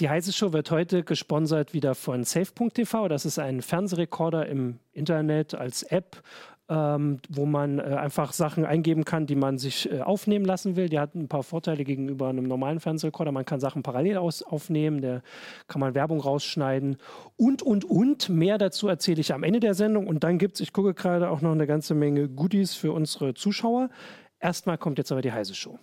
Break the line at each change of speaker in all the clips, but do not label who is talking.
Die Heise Show wird heute gesponsert wieder von Safe.tv. Das ist ein Fernsehrekorder im Internet als App, ähm, wo man äh, einfach Sachen eingeben kann, die man sich äh, aufnehmen lassen will. Die hat ein paar Vorteile gegenüber einem normalen Fernsehrekorder. Man kann Sachen parallel aus aufnehmen, da kann man Werbung rausschneiden und, und, und. Mehr dazu erzähle ich am Ende der Sendung. Und dann gibt es, ich gucke gerade, auch noch eine ganze Menge Goodies für unsere Zuschauer. Erstmal kommt jetzt aber die Heise Show.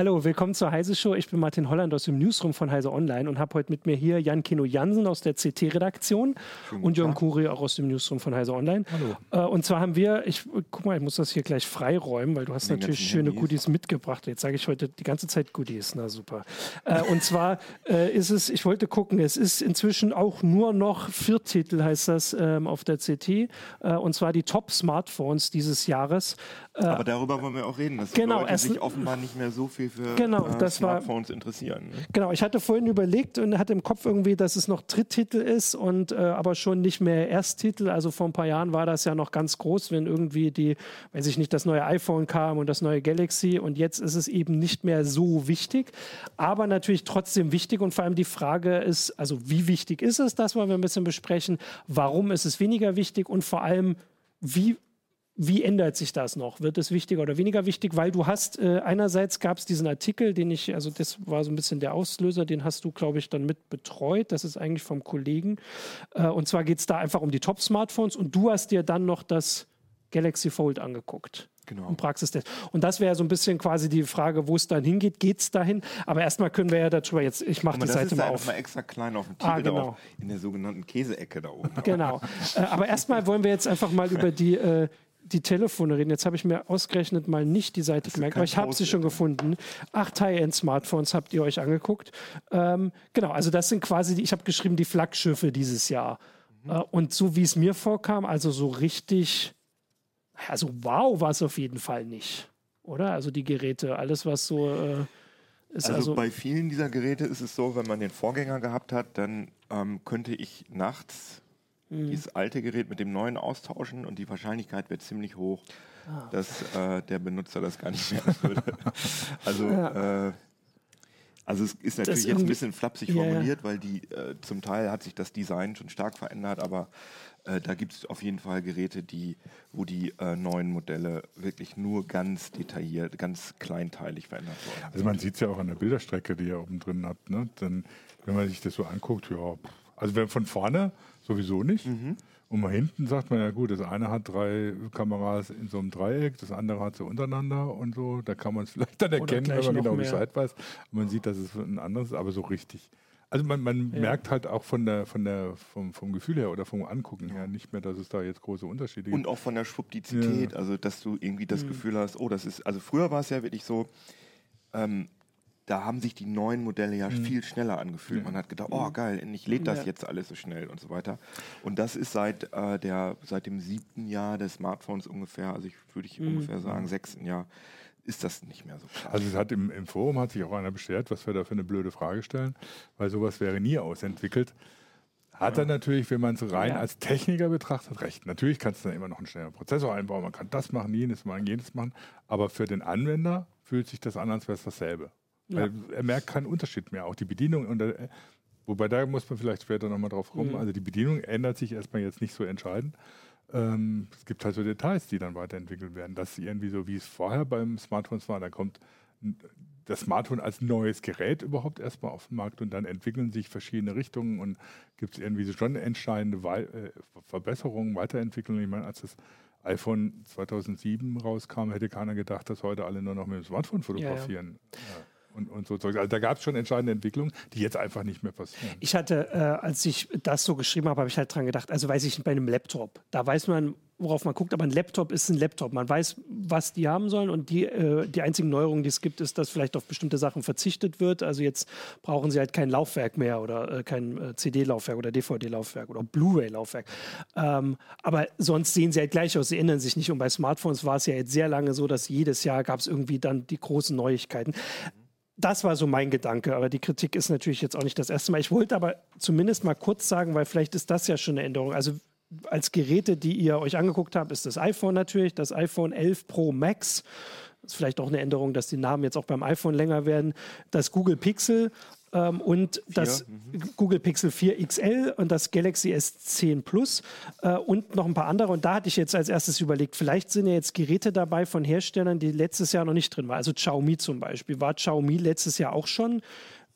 Hallo, willkommen zur Heise Show. Ich bin Martin Holland aus dem Newsroom von Heise Online und habe heute mit mir hier Jan Kino Jansen aus der CT-Redaktion und Jörn Kuri auch aus dem Newsroom von Heise Online. Hallo. Äh, und zwar haben wir, ich guck mal, ich muss das hier gleich freiräumen, weil du hast natürlich schöne Handys. Goodies mitgebracht. Jetzt sage ich heute die ganze Zeit Goodies, na super. Äh, und zwar äh, ist es, ich wollte gucken, es ist inzwischen auch nur noch vier Titel, heißt das, ähm, auf der CT. Äh, und zwar die Top-Smartphones dieses Jahres.
Äh, Aber darüber wollen wir auch reden, dass genau, Leute sich offenbar nicht mehr so viel für
genau,
äh,
das
Smartphones war, interessieren. Ne?
Genau, ich hatte vorhin überlegt und hatte im Kopf irgendwie, dass es noch Dritttitel ist und äh, aber schon nicht mehr Ersttitel. Also vor ein paar Jahren war das ja noch ganz groß, wenn irgendwie die, weiß ich nicht, das neue iPhone kam und das neue Galaxy und jetzt ist es eben nicht mehr so wichtig, aber natürlich trotzdem wichtig und vor allem die Frage ist, also wie wichtig ist es, das wollen wir ein bisschen besprechen, warum ist es weniger wichtig und vor allem, wie wie ändert sich das noch? Wird es wichtiger oder weniger wichtig? Weil du hast, äh, einerseits gab es diesen Artikel, den ich, also das war so ein bisschen der Auslöser, den hast du, glaube ich, dann mit betreut. Das ist eigentlich vom Kollegen. Äh, und zwar geht es da einfach um die Top-Smartphones und du hast dir dann noch das Galaxy Fold angeguckt. Genau. Im Praxistest. Und das wäre so ein bisschen quasi die Frage, wo es dann hingeht. Geht es dahin? Aber erstmal können wir ja darüber jetzt, ich mache die Seite mal auf.
mal extra klein auf dem Titel ah, genau. in der sogenannten Käseecke da oben.
Genau. äh, aber erstmal wollen wir jetzt einfach mal über die, äh, die Telefone reden. Jetzt habe ich mir ausgerechnet mal nicht die Seite gemerkt, aber ich habe sie schon gefunden. Acht High-End-Smartphones habt ihr euch angeguckt. Ähm, genau, also das sind quasi, die, ich habe geschrieben, die Flaggschiffe dieses Jahr. Mhm. Äh, und so wie es mir vorkam, also so richtig, also wow war es auf jeden Fall nicht. Oder? Also die Geräte, alles was so... Äh,
also, also, bei vielen dieser Geräte ist es so, wenn man den Vorgänger gehabt hat, dann ähm, könnte ich nachts mhm. dieses alte Gerät mit dem neuen austauschen und die Wahrscheinlichkeit wird ziemlich hoch, ah. dass äh, der Benutzer das gar nicht mehr würde. also ja. äh, also es ist natürlich jetzt ein bisschen flapsig formuliert, ja. weil die äh, zum Teil hat sich das Design schon stark verändert, aber äh, da gibt es auf jeden Fall Geräte, die, wo die äh, neuen Modelle wirklich nur ganz detailliert, ganz kleinteilig verändert wurden.
Also man sieht es ja auch an der Bilderstrecke, die ihr oben drin habt. Ne? Dann, wenn man sich das so anguckt, ja, also wenn von vorne sowieso nicht. Mhm. Und mal hinten sagt man ja gut, das eine hat drei Kameras in so einem Dreieck, das andere hat sie untereinander und so. Da kann man es vielleicht dann erkennen, wenn man genau Bescheid weiß. Und man sieht, dass es ein anderes, aber so richtig. Also man, man ja. merkt halt auch von der, von der, vom, vom Gefühl her oder vom Angucken her nicht mehr, dass es da jetzt große Unterschiede gibt.
Und auch von der Schwuppdizität, ja. also dass du irgendwie das mhm. Gefühl hast, oh, das ist, also früher war es ja wirklich so, ähm, da haben sich die neuen Modelle ja mhm. viel schneller angefühlt. Ja. Man hat gedacht, oh mhm. geil, endlich lädt das ja. jetzt alles so schnell und so weiter. Und das ist seit, äh, der, seit dem siebten Jahr des Smartphones ungefähr, also ich würde ich mhm. ungefähr sagen, sechsten Jahr, ist das nicht mehr so klar.
Also es hat im, im Forum hat sich auch einer beschwert, was wir da für eine blöde Frage stellen, weil sowas wäre nie ausentwickelt. Hat er natürlich, wenn man es rein ja. als Techniker betrachtet, recht. Natürlich kannst du dann immer noch einen schnelleren Prozessor einbauen, man kann das machen, jenes machen, jenes machen. Aber für den Anwender fühlt sich das an, als wäre es dasselbe. Ja. er merkt keinen Unterschied mehr. Auch die Bedienung, und, äh, wobei da muss man vielleicht später nochmal drauf kommen. Mhm. Also die Bedienung ändert sich erstmal jetzt nicht so entscheidend. Ähm, es gibt halt so Details, die dann weiterentwickelt werden. Das irgendwie so, wie es vorher beim Smartphone war, da kommt das Smartphone als neues Gerät überhaupt erstmal auf den Markt und dann entwickeln sich verschiedene Richtungen und gibt es irgendwie so schon entscheidende We äh, Verbesserungen, Weiterentwicklungen. Ich meine, als das iPhone 2007 rauskam, hätte keiner gedacht, dass heute alle nur noch mit dem Smartphone fotografieren. Ja, ja und, und so Zeug. Also da gab es schon entscheidende Entwicklungen, die jetzt einfach nicht mehr passieren.
Ich hatte, äh, als ich das so geschrieben habe, habe ich halt dran gedacht, also weiß ich bei einem Laptop, da weiß man, worauf man guckt, aber ein Laptop ist ein Laptop. Man weiß, was die haben sollen und die, äh, die einzigen Neuerungen, die es gibt, ist, dass vielleicht auf bestimmte Sachen verzichtet wird. Also jetzt brauchen sie halt kein Laufwerk mehr oder äh, kein äh, CD-Laufwerk oder DVD-Laufwerk oder Blu-ray-Laufwerk. Ähm, aber sonst sehen sie halt gleich aus, sie ändern sich nicht. Und bei Smartphones war es ja jetzt sehr lange so, dass jedes Jahr gab es irgendwie dann die großen Neuigkeiten das war so mein Gedanke, aber die Kritik ist natürlich jetzt auch nicht das erste Mal. Ich wollte aber zumindest mal kurz sagen, weil vielleicht ist das ja schon eine Änderung. Also als Geräte, die ihr euch angeguckt habt, ist das iPhone natürlich, das iPhone 11 Pro Max. Das ist vielleicht auch eine Änderung, dass die Namen jetzt auch beim iPhone länger werden. Das Google Pixel ähm, und das mhm. Google Pixel 4 XL und das Galaxy S10 Plus äh, und noch ein paar andere. Und da hatte ich jetzt als erstes überlegt, vielleicht sind ja jetzt Geräte dabei von Herstellern, die letztes Jahr noch nicht drin waren. Also Xiaomi zum Beispiel. War Xiaomi letztes Jahr auch schon?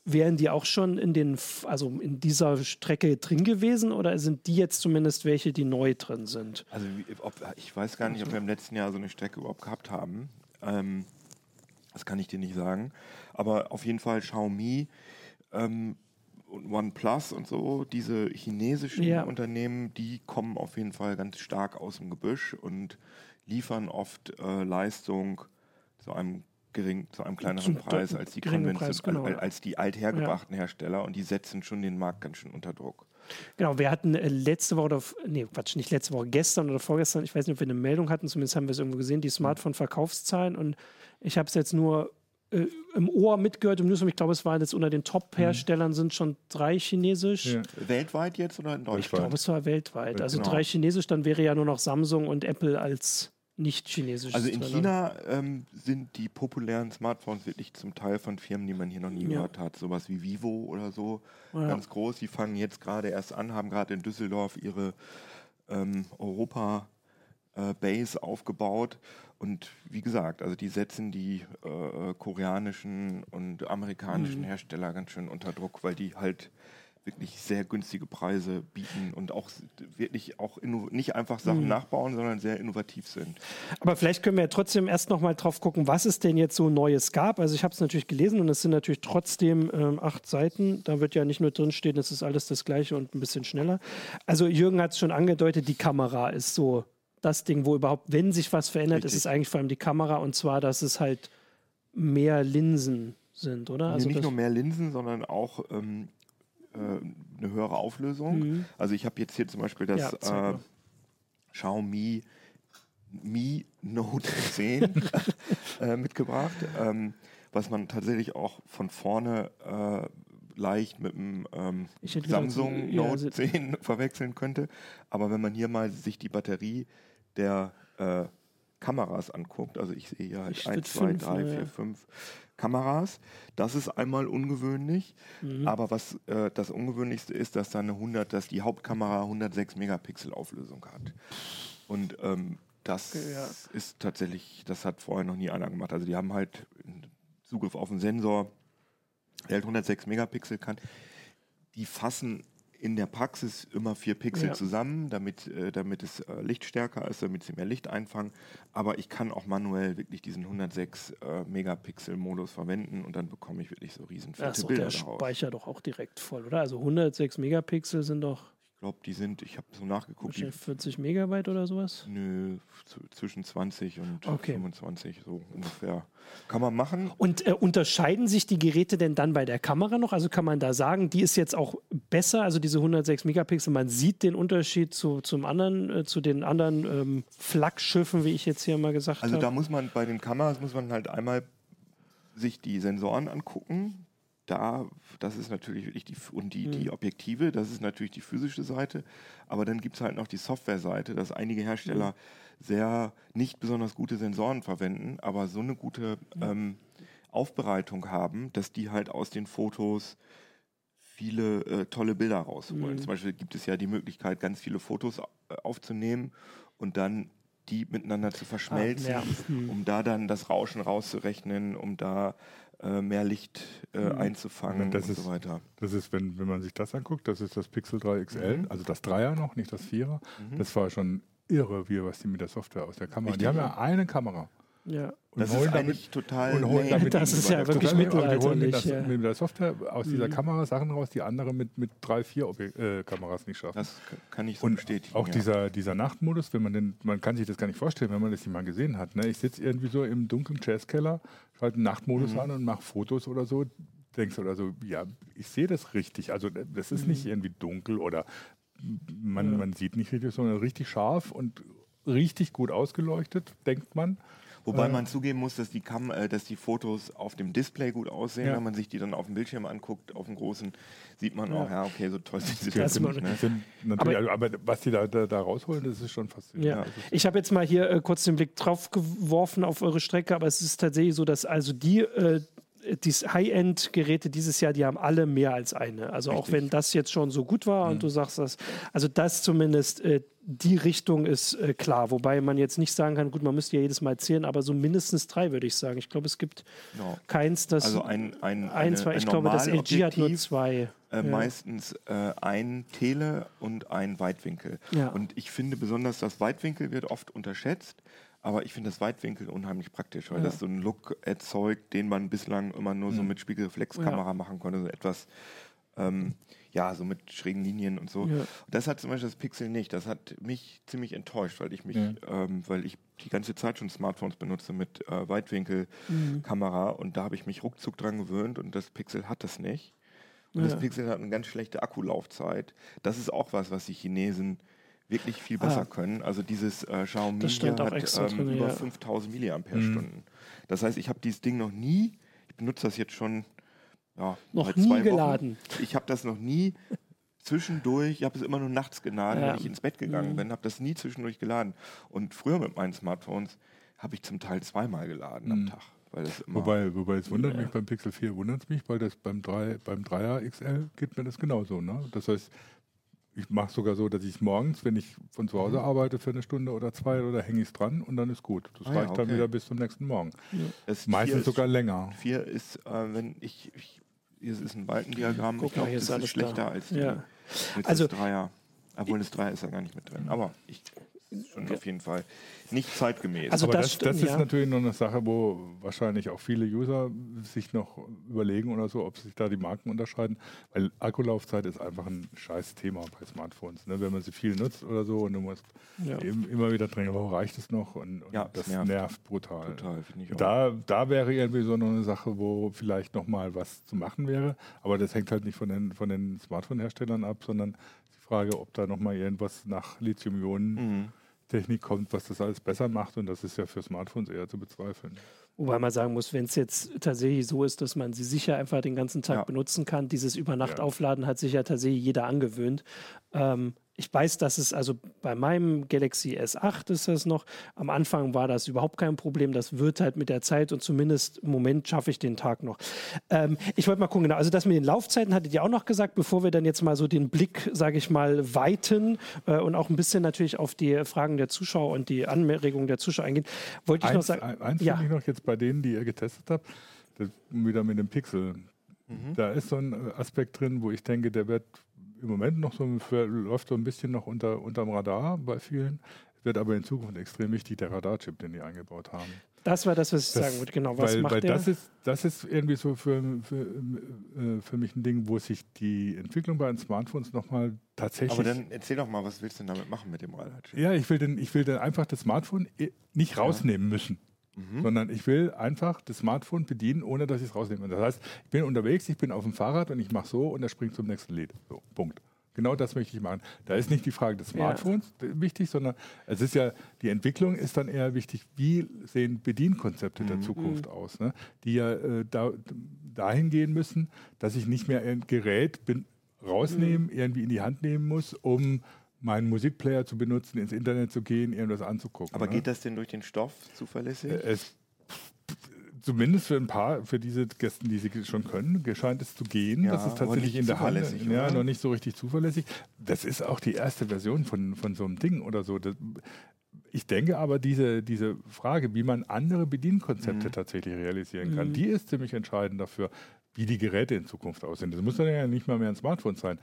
Wären die auch schon in den, also in dieser Strecke drin gewesen oder sind die jetzt zumindest welche, die neu drin sind?
Also ob, ich weiß gar nicht, ob wir im letzten Jahr so eine Strecke überhaupt gehabt haben. Ähm, das kann ich dir nicht sagen. Aber auf jeden Fall Xiaomi ähm, und OnePlus und so, diese chinesischen ja. Unternehmen, die kommen auf jeden Fall ganz stark aus dem Gebüsch und liefern oft äh, Leistung zu einem gering, zu einem kleineren Preis als die, Preis, genau, als die althergebrachten ja. Hersteller und die setzen schon den Markt ganz schön unter Druck.
Genau, wir hatten äh, letzte Woche, oder, nee, Quatsch, nicht letzte Woche, gestern oder vorgestern, ich weiß nicht, ob wir eine Meldung hatten, zumindest haben wir es irgendwo gesehen, die Smartphone-Verkaufszahlen und ich habe es jetzt nur äh, im Ohr mitgehört im Newsroom. Ich glaube, es waren jetzt unter den Top-Herstellern mhm. sind schon drei chinesisch. Ja.
Weltweit jetzt oder in Deutschland?
Ich glaube, es war weltweit. Also genau. drei chinesisch, dann wäre ja nur noch Samsung und Apple als nicht chinesisch.
Also in China ähm, sind die populären Smartphones wirklich zum Teil von Firmen, die man hier noch nie ja. gehört hat. Sowas wie Vivo oder so. Ja. Ganz groß. Die fangen jetzt gerade erst an, haben gerade in Düsseldorf ihre ähm, Europa- äh, Base aufgebaut. Und wie gesagt, also die setzen die äh, koreanischen und amerikanischen mhm. Hersteller ganz schön unter Druck, weil die halt wirklich sehr günstige Preise bieten und auch wirklich auch nicht einfach Sachen mhm. nachbauen, sondern sehr innovativ sind.
Aber vielleicht können wir ja trotzdem erst noch mal drauf gucken, was es denn jetzt so Neues gab. Also ich habe es natürlich gelesen und es sind natürlich trotzdem ähm, acht Seiten. Da wird ja nicht nur drinstehen, es ist alles das Gleiche und ein bisschen schneller. Also Jürgen hat es schon angedeutet, die Kamera ist so das Ding, wo überhaupt, wenn sich was verändert, Richtig. ist es eigentlich vor allem die Kamera und zwar, dass es halt mehr Linsen sind, oder?
Also nicht nur mehr Linsen, sondern auch ähm, äh, eine höhere Auflösung. Mhm. Also ich habe jetzt hier zum Beispiel das ja, äh, Xiaomi Mi Note 10 äh, mitgebracht, ähm, was man tatsächlich auch von vorne äh, leicht mit dem ähm, Samsung gedacht, Note ja, 10 verwechseln könnte. Aber wenn man hier mal sich die Batterie der äh, Kameras anguckt, also ich sehe hier halt 1, 2, 3, 4, 5 Kameras. Das ist einmal ungewöhnlich, mhm. aber was äh, das Ungewöhnlichste ist, dass da eine 100, dass die Hauptkamera 106 Megapixel Auflösung hat. Und ähm, das ja. ist tatsächlich, das hat vorher noch nie einer gemacht. Also die haben halt Zugriff auf einen Sensor, der halt 106 Megapixel kann. Die fassen in der Praxis immer vier Pixel ja. zusammen, damit, äh, damit es äh, lichtstärker ist, damit sie mehr Licht einfangen. Aber ich kann auch manuell wirklich diesen 106 äh, Megapixel Modus verwenden und dann bekomme ich wirklich so riesen fette ja, Bilder
der Speicher doch auch direkt voll, oder? Also 106 Megapixel sind doch
glaube, die sind, ich habe so nachgeguckt.
Die, 40 Megabyte oder sowas?
Nö, zwischen 20 und okay. 25, so ungefähr. Kann man machen.
Und äh, unterscheiden sich die Geräte denn dann bei der Kamera noch? Also kann man da sagen, die ist jetzt auch besser, also diese 106 Megapixel, man sieht den Unterschied zu, zum anderen, äh, zu den anderen ähm, Flaggschiffen, wie ich jetzt hier mal gesagt habe?
Also da muss man bei den Kameras muss man halt einmal sich die Sensoren angucken, da, das ist natürlich wirklich die, und die, die mhm. Objektive, das ist natürlich die physische Seite, aber dann gibt es halt noch die Software-Seite, dass einige Hersteller mhm. sehr nicht besonders gute Sensoren verwenden, aber so eine gute ähm, Aufbereitung haben, dass die halt aus den Fotos viele äh, tolle Bilder rausholen. Mhm. Zum Beispiel gibt es ja die Möglichkeit, ganz viele Fotos äh, aufzunehmen und dann die miteinander zu verschmelzen, ah, ja. um da dann das Rauschen rauszurechnen, um da äh, mehr Licht äh, mhm. einzufangen
das
und
ist,
so weiter.
Das ist, wenn, wenn man sich das anguckt, das ist das Pixel 3 XL, mhm. also das Dreier noch, nicht das Vierer. Mhm. Das war schon irre, wie was die mit der Software aus der Kamera. Richtig. Die haben ja eine Kamera.
Ja.
Und das ist eigentlich total.
Und holen damit das ist ja wirklich mittelalterlich. Die holen
mit, das, ja. mit der Software aus dieser mhm. Kamera Sachen raus, die andere mit, mit drei, vier Objek äh, Kameras nicht schaffen.
Das kann ich so
und
bestätigen.
Auch ja. dieser, dieser Nachtmodus, wenn man den, man kann sich das gar nicht vorstellen, wenn man das nicht mal gesehen hat. Ne? Ich sitze irgendwie so im dunklen Jazzkeller, schalte einen Nachtmodus mhm. an und mache Fotos oder so. Denkst du oder so, ja, ich sehe das richtig. Also das ist mhm. nicht irgendwie dunkel oder man, ja. man sieht nicht richtig, sondern richtig scharf und richtig gut ausgeleuchtet, denkt man.
Wobei äh, man zugeben muss, dass die, Kam äh, dass die Fotos auf dem Display gut aussehen. Ja. Wenn man sich die dann auf dem Bildschirm anguckt, auf dem großen, sieht man ja. auch, ja, okay, so toll sind sie das
nicht. Ne? Sind aber, aber, was die da, da, da, rausholen, das ist schon faszinierend.
Ja. Ich habe jetzt mal hier äh, kurz den Blick drauf geworfen auf eure Strecke, aber es ist tatsächlich so, dass also die äh, die High-End-Geräte dieses Jahr, die haben alle mehr als eine. Also Richtig. auch wenn das jetzt schon so gut war mhm. und du sagst das, also das zumindest, äh, die Richtung ist äh, klar. Wobei man jetzt nicht sagen kann, gut, man müsste ja jedes Mal zählen, aber so mindestens drei würde ich sagen. Ich glaube, es gibt no. keins, das.
Also ein, ein,
ein zwei, ich glaube, das LG hat nur zwei.
Äh, ja. Meistens äh, ein Tele und ein Weitwinkel. Ja. Und ich finde besonders, das Weitwinkel wird oft unterschätzt. Aber ich finde das Weitwinkel unheimlich praktisch, weil ja. das so einen Look erzeugt, den man bislang immer nur so mhm. mit Spiegelreflexkamera ja. machen konnte. So etwas, ähm, ja, so mit schrägen Linien und so. Ja. Das hat zum Beispiel das Pixel nicht. Das hat mich ziemlich enttäuscht, weil ich mich, ähm, weil ich die ganze Zeit schon Smartphones benutze mit äh, Weitwinkelkamera mhm. und da habe ich mich ruckzuck dran gewöhnt und das Pixel hat das nicht. Und das Pixel hat eine ganz schlechte Akkulaufzeit. Das ist auch was, was die Chinesen wirklich viel besser ah. können. Also dieses äh, Xiaomi
hat ähm,
drin, über ja. 5000 mAh. Mhm. Das heißt, ich habe dieses Ding noch nie, ich benutze das jetzt schon ja,
noch nie geladen.
Ich habe das noch nie zwischendurch, ich habe es immer nur nachts geladen, ja. wenn ich ins Bett gegangen mhm. bin, habe das nie zwischendurch geladen. Und früher mit meinen Smartphones habe ich zum Teil zweimal geladen mhm. am Tag.
wobei, wobei es wundert ja. mich beim Pixel 4 wundert es mich, weil das beim 3, beim 3er XL geht mir das genauso. Ne? Das heißt, ich mache sogar so, dass ich es morgens, wenn ich von zu Hause mhm. arbeite für eine Stunde oder zwei, oder hänge ich es dran und dann ist gut. Das ah, reicht ja, okay. dann wieder bis zum nächsten Morgen. Ja. Meistens sogar länger.
Vier ist, äh, wenn ich, ich, hier ist ein Balkendiagramm,
ich glaube,
das ist schlechter da. als
ja.
die, also, das Dreier. Obwohl das Dreier ist ja gar nicht mit drin. Aber ich schon auf jeden Fall nicht zeitgemäß.
Also Aber das, das, das ist ja. natürlich noch eine Sache, wo wahrscheinlich auch viele User sich noch überlegen oder so, ob sich da die Marken unterscheiden. Weil Akkulaufzeit ist einfach ein scheiß Thema bei Smartphones. Ne? Wenn man sie viel nutzt oder so und du musst ja. immer wieder drängen, wo reicht es noch? Und, und ja, das nervt, nervt brutal.
Total,
da, da wäre irgendwie so eine Sache, wo vielleicht noch mal was zu machen wäre. Aber das hängt halt nicht von den, von den Smartphone-Herstellern ab, sondern die Frage, ob da noch mal irgendwas nach Lithium-Ionen mhm Technik kommt, was das alles besser macht und das ist ja für Smartphones eher zu bezweifeln.
Wobei man sagen muss, wenn es jetzt tatsächlich so ist, dass man sie sicher einfach den ganzen Tag ja. benutzen kann, dieses Übernacht-Aufladen ja. hat sich ja tatsächlich jeder angewöhnt. Ähm, ich weiß, dass es also bei meinem Galaxy S8 ist das noch. Am Anfang war das überhaupt kein Problem. Das wird halt mit der Zeit und zumindest im Moment schaffe ich den Tag noch. Ähm, ich wollte mal gucken, genau. Also das mit den Laufzeiten hattet ihr auch noch gesagt, bevor wir dann jetzt mal so den Blick, sage ich mal, weiten äh, und auch ein bisschen natürlich auf die Fragen der Zuschauer und die Anregungen der Zuschauer eingehen, wollte ich eins, noch sagen.
Eins ja. finde ich noch jetzt bei denen, die ihr getestet habt, wieder mit dem Pixel. Mhm. Da ist so ein Aspekt drin, wo ich denke, der wird im Moment noch so, läuft so ein bisschen noch unter, unterm Radar bei vielen. Wird aber in Zukunft extrem wichtig, der Radarchip, den die eingebaut haben.
Das war das, was ich das, sagen wollte, genau. Was
weil,
macht
weil
der?
Das ist, das ist irgendwie so für, für, äh, für mich ein Ding, wo sich die Entwicklung bei den Smartphones nochmal tatsächlich.
Aber dann erzähl doch mal, was willst du denn damit machen mit dem Radarchip?
Ja, ich will, den, ich will dann einfach das Smartphone nicht rausnehmen ja. müssen. Mhm. Sondern ich will einfach das Smartphone bedienen, ohne dass ich es rausnehme. Das heißt, ich bin unterwegs, ich bin auf dem Fahrrad und ich mache so und er springt zum nächsten Lied. So, Punkt. Genau das möchte ich machen. Da ist nicht die Frage des Smartphones ja. wichtig, sondern es ist ja, die Entwicklung ist dann eher wichtig, wie sehen Bedienkonzepte mhm. der Zukunft mhm. aus, ne? die ja äh, da, dahin gehen müssen, dass ich nicht mehr ein Gerät bin, rausnehmen, mhm. irgendwie in die Hand nehmen muss, um meinen Musikplayer zu benutzen, ins Internet zu gehen, irgendwas anzugucken.
Aber ne? geht das denn durch den Stoff zuverlässig? Äh,
es, zumindest für ein paar, für diese Gäste, die sie schon können, scheint es zu gehen. Ja, das ist tatsächlich in der Hand. Ja, noch nicht so richtig zuverlässig. Das ist auch die erste Version von, von so einem Ding oder so. Das, ich denke aber, diese, diese Frage, wie man andere Bedienkonzepte mhm. tatsächlich realisieren kann, mhm. die ist ziemlich entscheidend dafür, wie die Geräte in Zukunft aussehen. Das muss dann ja nicht mal mehr ein Smartphone sein.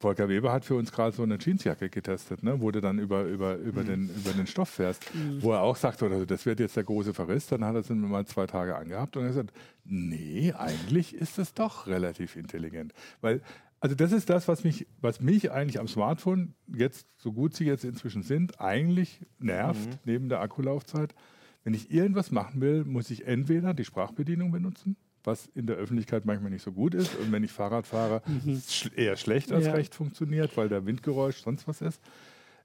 Volker Weber hat für uns gerade so eine Jeansjacke getestet, ne, wo du dann über, über, über, mhm. den, über den Stoff fährst, mhm. wo er auch sagt, oder, das wird jetzt der große Verriss, dann hat er es mal zwei Tage angehabt und er sagt, nee, eigentlich ist es doch relativ intelligent. Weil, also das ist das, was mich, was mich eigentlich am Smartphone, jetzt, so gut sie jetzt inzwischen sind, eigentlich nervt, mhm. neben der Akkulaufzeit. Wenn ich irgendwas machen will, muss ich entweder die Sprachbedienung benutzen, was in der Öffentlichkeit manchmal nicht so gut ist. Und wenn ich Fahrrad fahre, mhm. eher schlecht als ja. recht funktioniert, weil der Windgeräusch sonst was ist.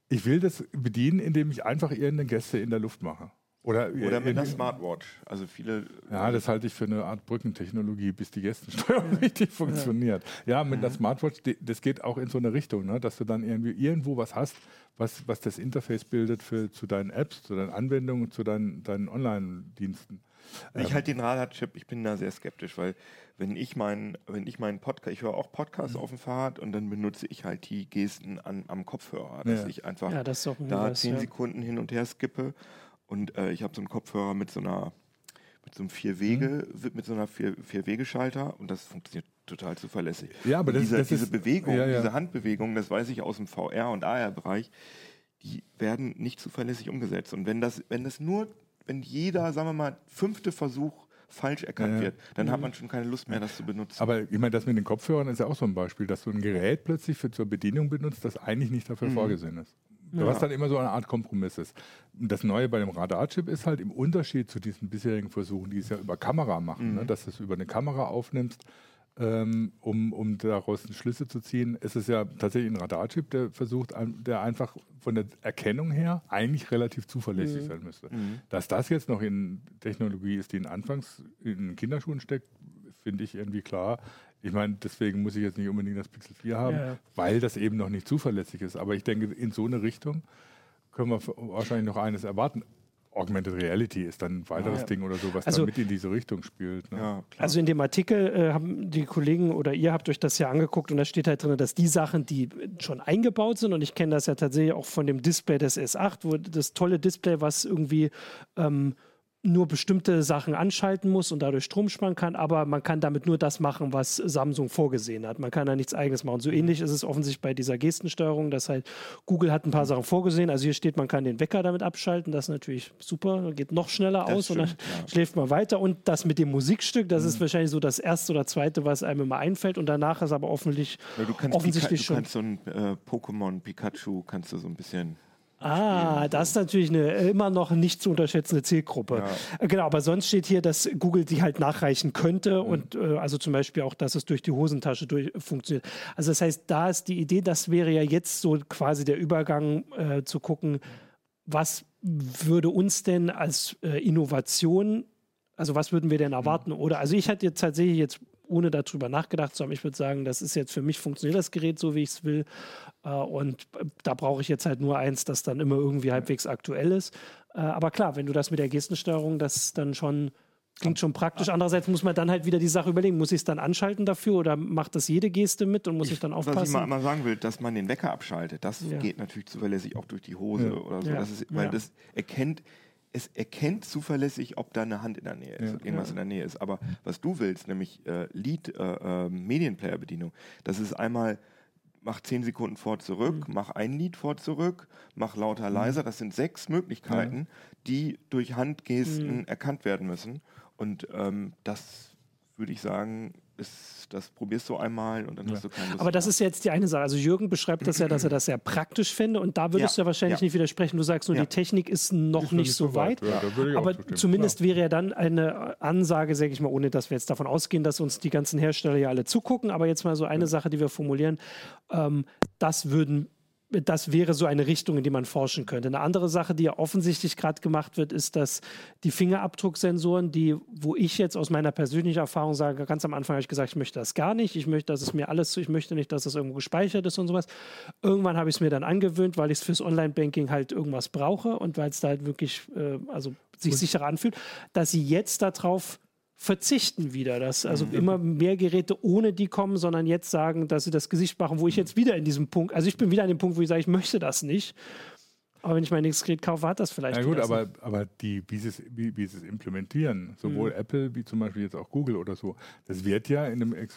Ich will das bedienen, indem ich einfach irgendeine Gäste in der Luft mache.
Oder, Oder mit einer Smartwatch. Also viele.
Ja, das halte ich für eine Art Brückentechnologie, bis die Gästensteuerung richtig funktioniert. Ja, mit einer mhm. Smartwatch, das geht auch in so eine Richtung, ne? dass du dann irgendwie irgendwo was hast, was, was das Interface bildet für, zu deinen Apps, zu deinen Anwendungen, zu deinen, deinen Online-Diensten.
Ich halte den Radarchip, ich bin da sehr skeptisch, weil wenn ich meinen, wenn ich meinen Podcast, ich höre auch Podcasts mhm. auf dem Fahrrad und dann benutze ich halt die Gesten an, am Kopfhörer, dass ja. ich einfach
ja, das ein
da zehn ja. Sekunden hin und her skippe und äh, ich habe so einen Kopfhörer mit so einer mit so einem vier Wege, mhm. mit so einer vier, vier Wegeschalter und das funktioniert total zuverlässig.
Ja, aber das,
diese,
das
diese ist, Bewegung, ja, ja. diese Handbewegung, das weiß ich aus dem VR und AR-Bereich, die werden nicht zuverlässig umgesetzt. Und wenn das, wenn das nur, wenn jeder, sagen wir mal, fünfte Versuch falsch erkannt ja, wird, dann mhm. hat man schon keine Lust mehr, das zu benutzen.
Aber ich meine, das mit den Kopfhörern ist ja auch so ein Beispiel, dass du ein Gerät plötzlich für zur Bedienung benutzt, das eigentlich nicht dafür mhm. vorgesehen ist. Ja. Was dann immer so eine Art Kompromiss ist. Das Neue bei dem Radarchip ist halt im Unterschied zu diesen bisherigen Versuchen, die es ja über Kamera machen, mhm. ne, dass du es über eine Kamera aufnimmst, ähm, um, um daraus Schlüsse zu ziehen. Es ist ja tatsächlich ein Radarchip, der versucht, der einfach von der Erkennung her eigentlich relativ zuverlässig mhm. sein müsste. Mhm. Dass das jetzt noch in Technologie ist, die in Anfangs in Kinderschuhen steckt, finde ich irgendwie klar. Ich meine, deswegen muss ich jetzt nicht unbedingt das Pixel 4 haben, ja. weil das eben noch nicht zuverlässig ist. Aber ich denke, in so eine Richtung können wir wahrscheinlich noch eines erwarten. Augmented Reality ist dann ein weiteres ja. Ding oder so, was also, dann mit in diese Richtung spielt. Ne?
Ja, also in dem Artikel äh, haben die Kollegen oder ihr habt euch das ja angeguckt und da steht halt drin, dass die Sachen, die schon eingebaut sind und ich kenne das ja tatsächlich auch von dem Display des S8, wo das tolle Display, was irgendwie ähm, nur bestimmte Sachen anschalten muss und dadurch Strom sparen kann, aber man kann damit nur das machen, was Samsung vorgesehen hat. Man kann da nichts eigenes machen. So ähnlich ist es offensichtlich bei dieser Gestensteuerung, dass halt Google hat ein paar Sachen vorgesehen. Also hier steht, man kann den Wecker damit abschalten. Das ist natürlich super, geht noch schneller das aus stimmt, und dann ja. schläft man weiter. Und das mit dem Musikstück, das mhm. ist wahrscheinlich so das erste oder zweite, was einem immer einfällt. Und danach ist aber offensichtlich,
ja, du kannst offensichtlich Pika, du kannst so ein äh, Pokémon Pikachu kannst du so ein bisschen
Ah, das ist natürlich eine immer noch nicht zu unterschätzende Zielgruppe. Ja. Genau, aber sonst steht hier, dass Google die halt nachreichen könnte mhm. und äh, also zum Beispiel auch, dass es durch die Hosentasche durch, funktioniert. Also das heißt, da ist die Idee, das wäre ja jetzt so quasi der Übergang äh, zu gucken, was würde uns denn als äh, Innovation, also was würden wir denn erwarten? Mhm. Oder also ich hatte jetzt tatsächlich jetzt ohne darüber nachgedacht zu haben. Ich würde sagen, das ist jetzt für mich funktioniert das Gerät so, wie ich es will. Äh, und äh, da brauche ich jetzt halt nur eins, das dann immer irgendwie halbwegs aktuell ist. Äh, aber klar, wenn du das mit der Gestensteuerung, das dann schon klingt schon praktisch. Andererseits muss man dann halt wieder die Sache überlegen, muss ich es dann anschalten dafür oder macht das jede Geste mit und muss ich, ich dann aufpassen? Was ich
mal, mal, sagen will, dass man den Wecker abschaltet, das ja. geht natürlich zuverlässig auch durch die Hose ja. oder so. Ja. Das ist, weil das erkennt es erkennt zuverlässig, ob da eine Hand in der Nähe ist, ja, irgendwas ja. in der Nähe ist. Aber was du willst, nämlich äh, Lead, äh, äh, Medienplayer-Bedienung, das ist einmal, mach zehn Sekunden vor zurück, mhm. mach ein Lied vor zurück, mach lauter mhm. leiser. Das sind sechs Möglichkeiten, ja. die durch Handgesten mhm. erkannt werden müssen. Und ähm, das würde ich sagen, ist, das probierst du einmal und dann ja. hast du keine Lust
Aber das mehr. ist jetzt die eine Sache. Also Jürgen beschreibt das ja, dass er das sehr praktisch finde und da würdest ja. du ja wahrscheinlich ja. nicht widersprechen. Du sagst nur, die Technik ist noch ist nicht, so weit. weit. aber zumindest wäre ja dann eine Ansage, sage ich mal, ohne dass wir jetzt davon ausgehen, dass uns die ganzen Hersteller ja alle zugucken, aber jetzt mal so eine Sache, die wir formulieren, ähm, das würden das wäre so eine Richtung, in die man forschen könnte. Eine andere Sache, die ja offensichtlich gerade gemacht wird, ist, dass die Fingerabdrucksensoren, die, wo ich jetzt aus meiner persönlichen Erfahrung sage, ganz am Anfang habe ich gesagt, ich möchte das gar nicht, ich möchte, dass es mir alles, ich möchte nicht, dass das irgendwo gespeichert ist und sowas. Irgendwann habe ich es mir dann angewöhnt, weil ich es fürs Online-Banking halt irgendwas brauche und weil es da halt wirklich, äh, also sich sicherer anfühlt, dass sie jetzt darauf verzichten wieder. Dass also mhm. immer mehr Geräte ohne die kommen, sondern jetzt sagen, dass sie das Gesicht machen, wo ich jetzt wieder in diesem Punkt, also ich bin wieder an dem Punkt, wo ich sage, ich möchte das nicht. Aber wenn ich mein nächstes Gerät kaufe, hat das vielleicht.
Ja gut, aber, aber die, wie, sie es, wie, wie sie es implementieren, sowohl mhm. Apple wie zum Beispiel jetzt auch Google oder so, das wird ja in einem äh,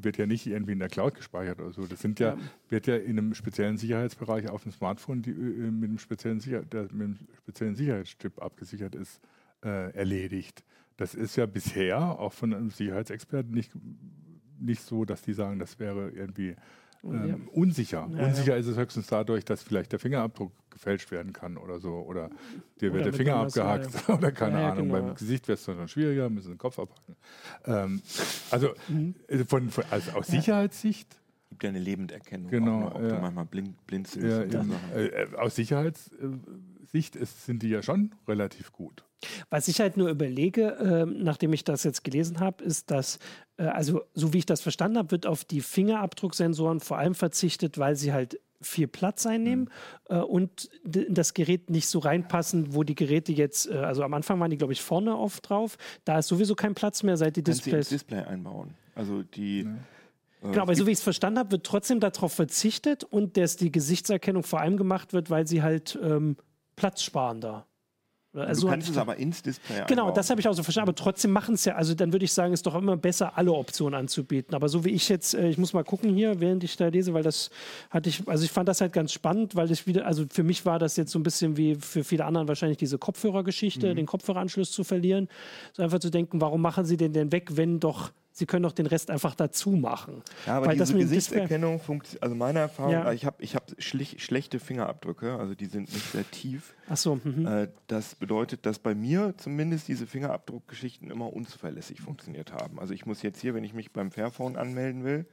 wird ja nicht irgendwie in der Cloud gespeichert oder so. Das sind ja, ja. wird ja in einem speziellen Sicherheitsbereich auf dem Smartphone, die äh, mit einem speziellen Sicher der mit einem speziellen Sicherheitschip abgesichert ist, äh, erledigt. Das ist ja bisher auch von einem Sicherheitsexperten nicht, nicht so, dass die sagen, das wäre irgendwie ähm, ja. unsicher. Ja, unsicher ja. ist es höchstens dadurch, dass vielleicht der Fingerabdruck gefälscht werden kann oder so. Oder dir wird der Finger abgehackt oder keine Ahnung. Genau. Beim Gesicht wäre es dann schwieriger, müssen den Kopf abhacken. Ähm, also mhm. Äh, von, von, also aus Sicherheitssicht
gibt ja eine Lebenderkennung.
Genau,
auch, ne, ob
ja.
du manchmal blind, blinzelst.
Ja, ja.
Sachen.
Äh, aus Sicherheitssicht ist, sind die ja schon relativ gut.
Was ich halt nur überlege, ähm, nachdem ich das jetzt gelesen habe, ist, dass, äh, also so wie ich das verstanden habe, wird auf die Fingerabdrucksensoren vor allem verzichtet, weil sie halt viel Platz einnehmen äh, und das Gerät nicht so reinpassen, wo die Geräte jetzt, äh, also am Anfang waren die, glaube ich, vorne oft drauf. Da ist sowieso kein Platz mehr, seit die
Kannst
Displays.
Display einbauen. Also die. äh,
Genau, aber so wie ich es verstanden habe, wird trotzdem darauf verzichtet und dass die Gesichtserkennung vor allem gemacht wird, weil sie halt ähm, platzsparender. Oder-
du
Also
kannst es aber ins Display
Genau,
einbauen.
das habe ich auch so verstanden. Aber trotzdem machen es ja, also dann würde ich sagen, es ist doch immer besser, alle Optionen anzubieten. Aber so wie ich jetzt, äh, ich muss mal gucken hier, während ich da lese, weil das hatte ich, also ich fand das halt ganz spannend, weil ich wieder, also für mich war das jetzt so ein bisschen wie für viele anderen wahrscheinlich diese Kopfhörergeschichte,
Mhm.
den Kopfhöreranschluss zu verlieren. So einfach zu denken, warum machen sie den denn weg, wenn doch, sie können doch den Rest einfach dazu machen.
Ja, aber
Weil
diese Gesichtserkennung funktioniert, also meiner Erfahrung,
Ja.
ich habe ich hab schlich, schlechte Fingerabdrücke, also die sind nicht sehr tief.
Ach so, mhm.
Äh, das bedeutet, dass bei mir zumindest diese Fingerabdruckgeschichten immer unzuverlässig funktioniert haben. Also ich muss jetzt hier, wenn ich mich beim Fairphone anmelden will,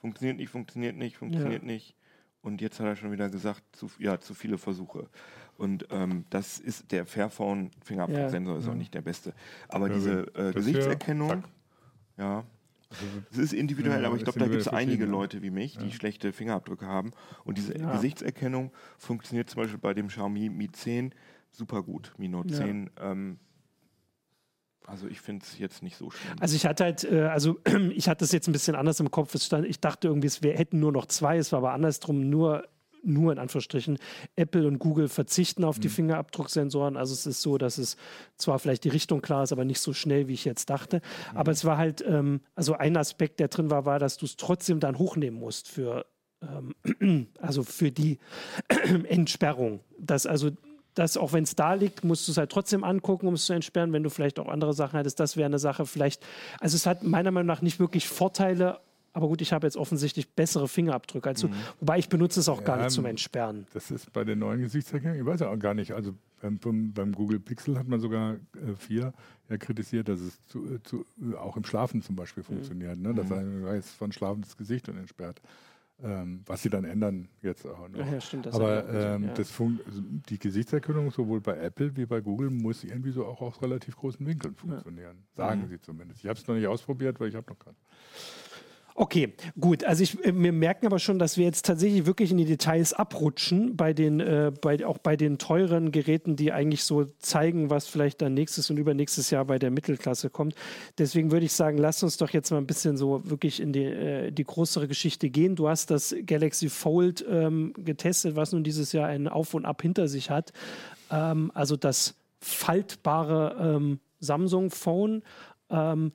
funktioniert nicht, funktioniert nicht, funktioniert nicht. Und jetzt hat er schon wieder gesagt, zu, ja, zu viele Versuche. Und ähm, das ist der Fairphone-Fingerabdrucksensor ist auch nicht der beste. Aber
Ja,
diese äh, Gesichtserkennung. Ja, es ist individuell,
Ja,
aber ich glaube, da gibt es einige
ja.
Leute wie mich, die schlechte Fingerabdrücke haben. Und diese
Ja.
Gesichtserkennung funktioniert zum Beispiel bei dem Xiaomi Mi 10 super gut. Mi Note
Ja.
10. Ähm, also ich finde es jetzt nicht so schlimm.
Also ich hatte halt, äh, also ich hatte es jetzt ein bisschen anders im Kopf. Stand, ich dachte irgendwie, es wär, hätten nur noch zwei, es war aber andersrum, nur, nur in Anführungsstrichen, Apple und Google verzichten auf
Mhm.
die Fingerabdrucksensoren. Also es ist so, dass es zwar vielleicht die Richtung klar ist, aber nicht so schnell, wie ich jetzt dachte.
Mhm.
Aber es war halt, ähm, also ein Aspekt, der drin war, war, dass du es trotzdem dann hochnehmen musst für, ähm, also für die Entsperrung. Das also das, auch wenn es da liegt, musst du es halt trotzdem angucken, um es zu entsperren, wenn du vielleicht auch andere Sachen hättest. Das wäre eine Sache vielleicht. Also es hat meiner Meinung nach nicht wirklich Vorteile, aber gut, ich habe jetzt offensichtlich bessere Fingerabdrücke als du. Wobei ich benutze es auch gar
Ja,
nicht zum Entsperren.
Das ist bei den neuen Gesichtserkennungen, ich weiß ja auch gar nicht, also beim, beim, Google Pixel hat man sogar äh, vier ja kritisiert, dass es zu, äh, zu, äh, auch im Schlafen zum Beispiel funktioniert, ne? dass er weiß von schlafendes Gesicht und entsperrt. Ähm, was sie dann ändern jetzt auch noch.
Ach ja, stimmt, das
Aber ähm,
ja.
das fun- also die Gesichtserkennung sowohl bei Apple wie bei Google muss irgendwie so auch aus relativ großen Winkeln funktionieren. Sagen sie zumindest. Ich habe es noch nicht ausprobiert, weil ich habe noch keinen.
Okay, gut. Also ich, äh, wir merken aber schon, dass wir jetzt tatsächlich wirklich in die Details abrutschen bei den, äh, bei, auch bei den teuren Geräten, die eigentlich so zeigen, was vielleicht dann nächstes und übernächstes Jahr bei der Mittelklasse kommt. Deswegen würde ich sagen, lass uns doch jetzt mal ein bisschen so wirklich in die, äh, die größere Geschichte gehen. Du hast das Galaxy Fold ähm, getestet, was nun dieses Jahr ein Auf und Ab hinter sich hat. Ähm, also das faltbare ähm, Samsung Phone. Ähm,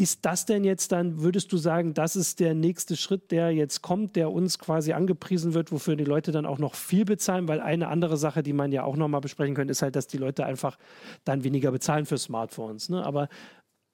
ist das denn jetzt dann, würdest du sagen, das ist der nächste Schritt, der jetzt kommt, der uns quasi angepriesen wird, wofür die Leute dann auch noch viel bezahlen? Weil eine andere Sache, die man ja auch nochmal besprechen könnte, ist halt, dass die Leute einfach dann weniger bezahlen für Smartphones. Ne? Aber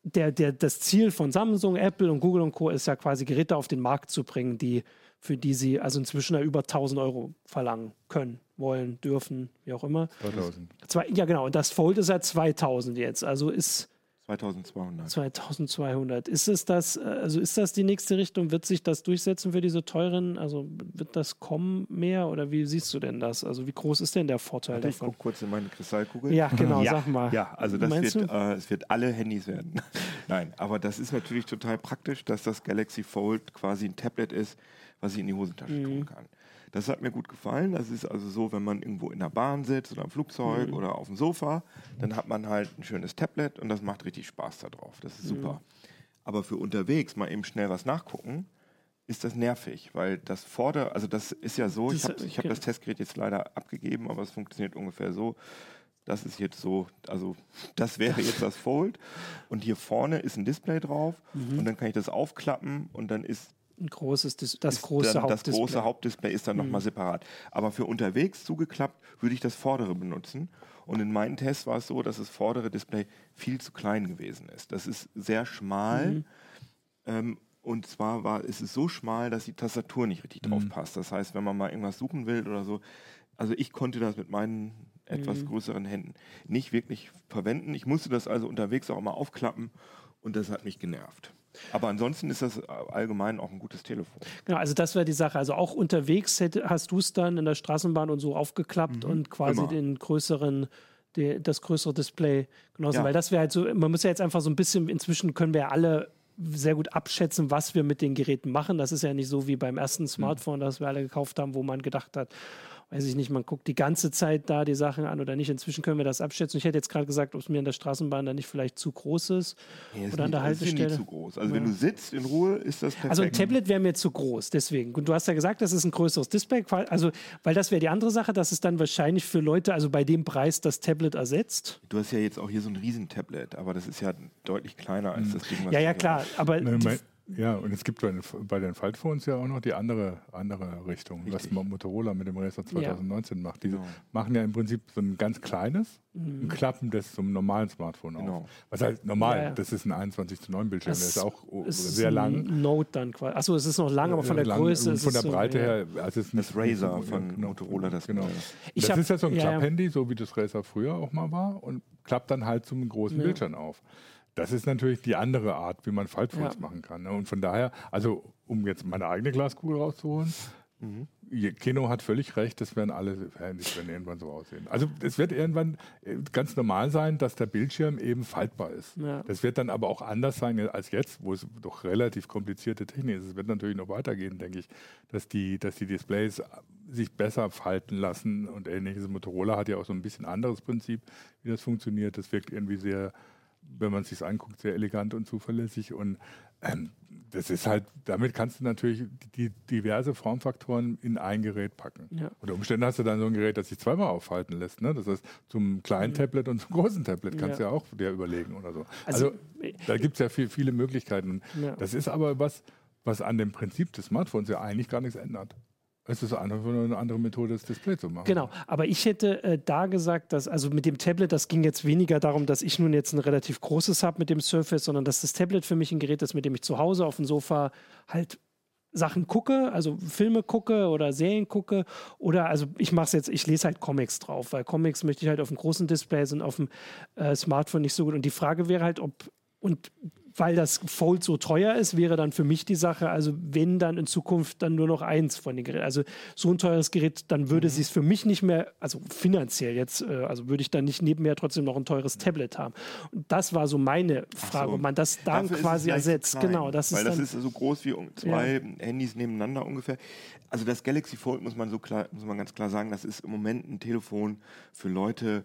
der, der, das Ziel von Samsung, Apple und Google und Co. ist ja quasi Geräte auf den Markt zu bringen, die, für die sie also inzwischen ja über 1000 Euro verlangen können, wollen, dürfen, wie auch immer.
2000.
Zwei, ja, genau. Und das Fold ist ja 2000 jetzt. Also ist
2200.
2200. Ist es das, äh, also ist das die nächste Richtung? Wird sich das durchsetzen für diese teuren? Also wird das kommen mehr oder wie siehst du denn das? Also wie groß ist denn der Vorteil
Warte, ich
davon?
gucke kurz in meine Kristallkugel.
Ja, genau,
ja,
sag mal.
Ja, also das
Meinst
wird, äh, es wird alle Handys werden. Nein, aber das ist natürlich total praktisch, dass das Galaxy Fold quasi ein Tablet ist, was ich in die Hosentasche
Mhm.
tun kann. Das hat mir gut gefallen. Das ist also so, wenn man irgendwo in der Bahn sitzt oder im Flugzeug
Mhm.
oder auf dem Sofa, dann hat man halt ein schönes Tablet und das macht richtig Spaß da drauf. Das ist
Mhm.
super. Aber für unterwegs mal eben schnell was nachgucken, ist das nervig, weil das Vorder-, also das ist ja so,
Das
ich habe ich hab
okay.
das Testgerät jetzt leider abgegeben, aber es funktioniert ungefähr so. Das ist jetzt so, also das wäre jetzt das Fold und hier vorne ist ein Display drauf
Mhm.
und dann kann ich das aufklappen und dann ist
Ein großes, Dis- das große
dann, das
Hauptdisplay. Mhm.
große Hauptdisplay ist dann nochmal separat. Aber für unterwegs zugeklappt würde ich das vordere benutzen. Und in meinen Tests war es so, dass das vordere Display viel zu klein gewesen ist. Das ist sehr schmal.
Mhm.
Ähm, und zwar war, ist es so schmal, dass die Tastatur nicht richtig drauf
Mhm.
passt. Das heißt, wenn man mal irgendwas suchen will oder so, also ich konnte das mit meinen etwas
Mhm.
größeren Händen nicht wirklich verwenden. Ich musste das also unterwegs auch mal aufklappen und das hat mich genervt. Aber ansonsten ist das allgemein auch ein gutes Telefon.
Genau, also das wäre die Sache. Also auch unterwegs hätte, hast du es dann in der Straßenbahn und so aufgeklappt mhm. und quasi Immer. den größeren die, das größere Display genossen, ja. weil das wäre halt so, man muss ja jetzt einfach so ein bisschen, inzwischen können wir ja alle sehr gut abschätzen, was wir mit den Geräten machen. Das ist ja nicht so wie beim ersten mhm. Smartphone, das wir alle gekauft haben, wo man gedacht hat, weiß ich nicht, man guckt die ganze Zeit da die Sachen an oder nicht. Inzwischen können wir das abschätzen. Ich hätte jetzt gerade gesagt, ob es mir in der Straßenbahn dann nicht vielleicht zu groß ist.
Nee, oder an der Haltestelle. Ist zu groß. Also ja. wenn du sitzt in Ruhe, ist das perfekt.
Also ein Tablet wäre mir zu groß, deswegen. Und du hast ja gesagt, das ist ein größeres Display. Also, weil das wäre die andere Sache, dass es dann wahrscheinlich für Leute, also bei dem Preis, das Tablet ersetzt.
Du hast ja jetzt auch hier so ein Riesentablet, aber das ist ja deutlich kleiner als das Ding,
was Ja, ja, klar. Aber
Nein, ja, und es gibt bei den, Faltphones ja auch noch die andere, andere Richtung, Richtig. was Motorola mit dem Razer 2019 ja. macht. Die genau. machen ja im Prinzip so ein ganz kleines, mhm. ein Klappen das zum normalen Smartphone genau. auf. Was heißt normal? Ja, ja. Das ist ein 21 zu 9 Bildschirm, das der ist auch ist sehr lang.
Note dann quasi. Achso, es ist noch lang, aber von der lang, Größe
ist
Von der Breite
so,
her,
also es ist das Razer von genau, Motorola, das
genau. das hab, ist ja so ein Klapphandy, so wie das Razer früher auch mal war und klappt dann halt zum großen Bildschirm auf. Das ist natürlich die andere Art, wie man Faltphones ja. machen kann. Ne? Und von daher, also um jetzt meine eigene Glaskugel rauszuholen, mhm. Keno hat völlig recht, das werden alle Handys werden irgendwann so aussehen. Also es wird irgendwann äh, ganz normal sein, dass der Bildschirm eben faltbar ist. Ja. Das wird dann aber auch anders sein als jetzt, wo es doch relativ komplizierte Technik ist. Es wird natürlich noch weitergehen, denke ich, dass die, dass die Displays sich besser falten lassen und ähnliches. Motorola hat ja auch so ein bisschen anderes Prinzip, wie das funktioniert. Das wirkt irgendwie sehr wenn man es sich anguckt, sehr elegant und zuverlässig. Und ähm, das ist halt, damit kannst du natürlich die diverse Formfaktoren in ein Gerät packen. Ja. Unter Umständen hast du dann so ein Gerät, das sich zweimal aufhalten lässt. Ne? Das heißt, zum kleinen mhm. Tablet und zum großen Tablet kannst ja. du ja auch dir überlegen oder so. Also, also da gibt es ja viel, viele Möglichkeiten. Ja. Das ist aber was, was an dem Prinzip des Smartphones ja eigentlich gar nichts ändert. Es ist einfach nur eine andere Methode, das Display zu machen.
Genau, aber ich hätte äh, da gesagt, dass, also mit dem Tablet, das ging jetzt weniger darum, dass ich nun jetzt ein relativ großes habe mit dem Surface, sondern dass das Tablet für mich ein Gerät ist, mit dem ich zu Hause auf dem Sofa halt Sachen gucke, also Filme gucke oder Serien gucke oder also ich mache es jetzt, ich lese halt Comics drauf, weil Comics möchte ich halt auf dem großen Display sind, auf dem äh, Smartphone nicht so gut. Und die Frage wäre halt, ob und weil das Fold so teuer ist, wäre dann für mich die Sache, also wenn dann in Zukunft dann nur noch eins von den Geräten, also so ein teures Gerät, dann würde mhm. sich für mich nicht mehr, also finanziell jetzt, äh, also würde ich dann nicht nebenher trotzdem noch ein teures Tablet haben. Und das war so meine Frage, so. ob man das dann Dafür quasi ersetzt. Genau,
das weil ist das ist so groß wie zwei ja. Handys nebeneinander ungefähr. Also das Galaxy Fold muss man so klar, muss man ganz klar sagen, das ist im Moment ein Telefon für Leute,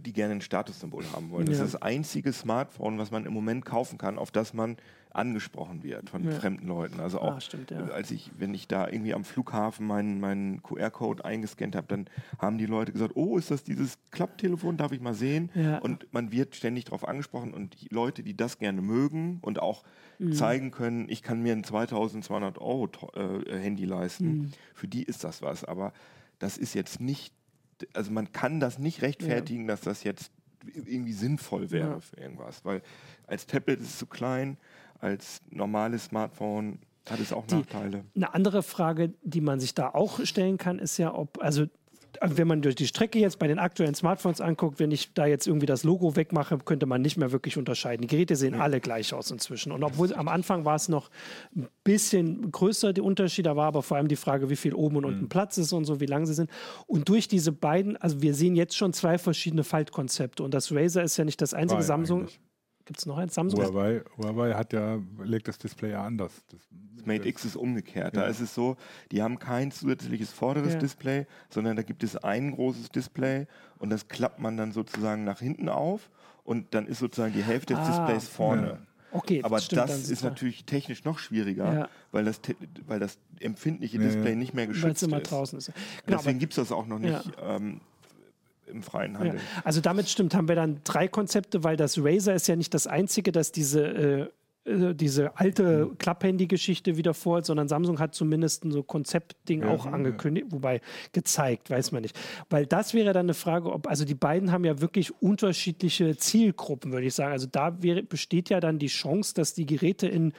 die gerne ein Statussymbol haben wollen. Das ist das einzige Smartphone, was man im Moment kaufen kann, auf das man angesprochen wird von ja. fremden Leuten. Also auch, ah, stimmt, ja. als ich, wenn ich da irgendwie am Flughafen meinen, meinen QR-Code eingescannt habe, dann haben die Leute gesagt, oh, ist das dieses Klapptelefon, darf ich mal sehen? Ja. Und man wird ständig darauf angesprochen und die Leute, die das gerne mögen und auch mhm. zeigen können, ich kann mir ein 2200 Euro äh, Handy leisten, mhm. für die ist das was. Aber das ist jetzt nicht also man kann das nicht rechtfertigen, ja. dass das jetzt irgendwie sinnvoll wäre ja. für irgendwas, weil als Tablet ist es zu klein, als normales Smartphone hat es auch die, Nachteile.
Eine andere Frage, die man sich da auch stellen kann, ist ja, ob, also wenn man durch die Strecke jetzt bei den aktuellen Smartphones anguckt, wenn ich da jetzt irgendwie das Logo wegmache, könnte man nicht mehr wirklich unterscheiden. Die Geräte sehen ja. alle gleich aus inzwischen. Und obwohl am Anfang war es noch ein bisschen größer, die Unterschiede, war aber vor allem die Frage, wie viel oben und unten mhm. Platz ist und so, wie lang sie sind. Und durch diese beiden, also wir sehen jetzt schon zwei verschiedene Faltkonzepte. Und das Razer ist ja nicht das einzige Samsung. Eigentlich. Gibt es noch eins? Samsung?
Huawei, Huawei hat ja, legt das Display ja anders. Das,
das Mate X ist umgekehrt. Ja. Da ist es so, die haben kein zusätzliches vorderes ja. Display, sondern da gibt es ein großes Display und das klappt man dann sozusagen nach hinten auf und dann ist sozusagen die Hälfte des ah, Displays vorne. Ja.
Okay,
aber das, das ist natürlich technisch noch schwieriger, ja. weil, das, weil das empfindliche Display nicht mehr geschützt immer ist.
Draußen ist.
Genau, Deswegen gibt es das auch noch nicht. Ja. Ähm, im freien Handel.
Ja. Also damit stimmt, haben wir dann drei Konzepte, weil das Razer ist ja nicht das einzige, das diese äh, äh diese alte mhm. Klapphandy-Geschichte wieder vorhat, sondern Samsung hat zumindest ein so Konzeptding ja, auch angekündigt, ja. wobei gezeigt, weiß man nicht. Weil das wäre dann eine Frage, ob, also die beiden haben ja wirklich unterschiedliche Zielgruppen, würde ich sagen. Also da wäre, besteht ja dann die Chance, dass die Geräte in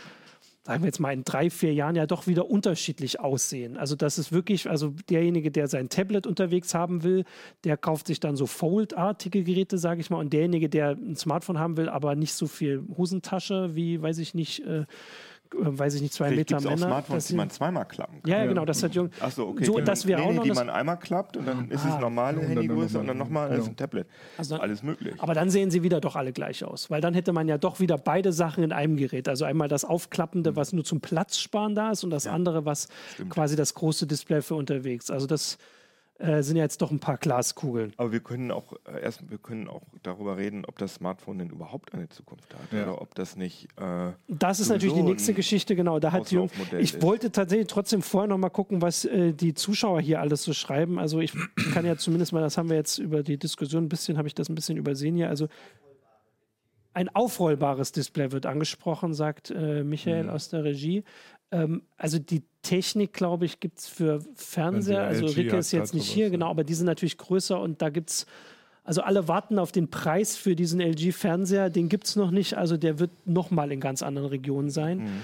sagen wir jetzt mal, in drei, vier Jahren ja doch wieder unterschiedlich aussehen. Also das ist wirklich, also derjenige, der sein Tablet unterwegs haben will, der kauft sich dann so Fold-artige Geräte, sage ich mal, und derjenige, der ein Smartphone haben will, aber nicht so viel Hosentasche wie, weiß ich nicht, äh, weiß ich nicht, zwei
Vielleicht
Meter
Männer.
Männer.
Smartphones, die man zweimal klappen
kann. Ja, ja, genau, das hat jung.
Achso, okay.
So, das wäre
nee,
auch
nee,
noch
die man einmal klappt und dann ist
Ah.
es normale
Und dann
Handygröße und dann nochmal
genau.
ist ein Tablet.
Also-
Alles möglich.
Aber dann sehen sie wieder doch alle gleich aus, weil dann hätte man ja doch wieder beide Sachen in einem Gerät. Also einmal das Aufklappende, was nur zum Platzsparen da ist, und das andere, was
Stimmt.
quasi das große Display für unterwegs. Also das äh, sind ja jetzt doch ein paar Glaskugeln.
Aber wir können auch äh, erst, wir können auch darüber reden, ob das Smartphone denn überhaupt eine Zukunft hat
Ja.
oder ob das nicht. Äh,
Das ist natürlich die nächste Geschichte, genau. Da hat Jung, ich
ist.
wollte tatsächlich trotzdem vorher noch mal gucken, was äh, die Zuschauer hier alles so schreiben. Also ich kann ja zumindest mal, das haben wir jetzt über die Diskussion ein bisschen, habe ich das ein bisschen übersehen hier. Also ein aufrollbares Display wird angesprochen, sagt äh, Michael
Mhm.
aus der Regie. Ähm, also die Technik, glaube ich, gibt es für Fernseher. Also Ricke ist jetzt nicht hier, genau, aber die sind natürlich größer und da gibt es, also alle warten auf den Preis für diesen LG-Fernseher, den gibt es noch nicht, also der wird nochmal in ganz anderen Regionen sein.
Mhm.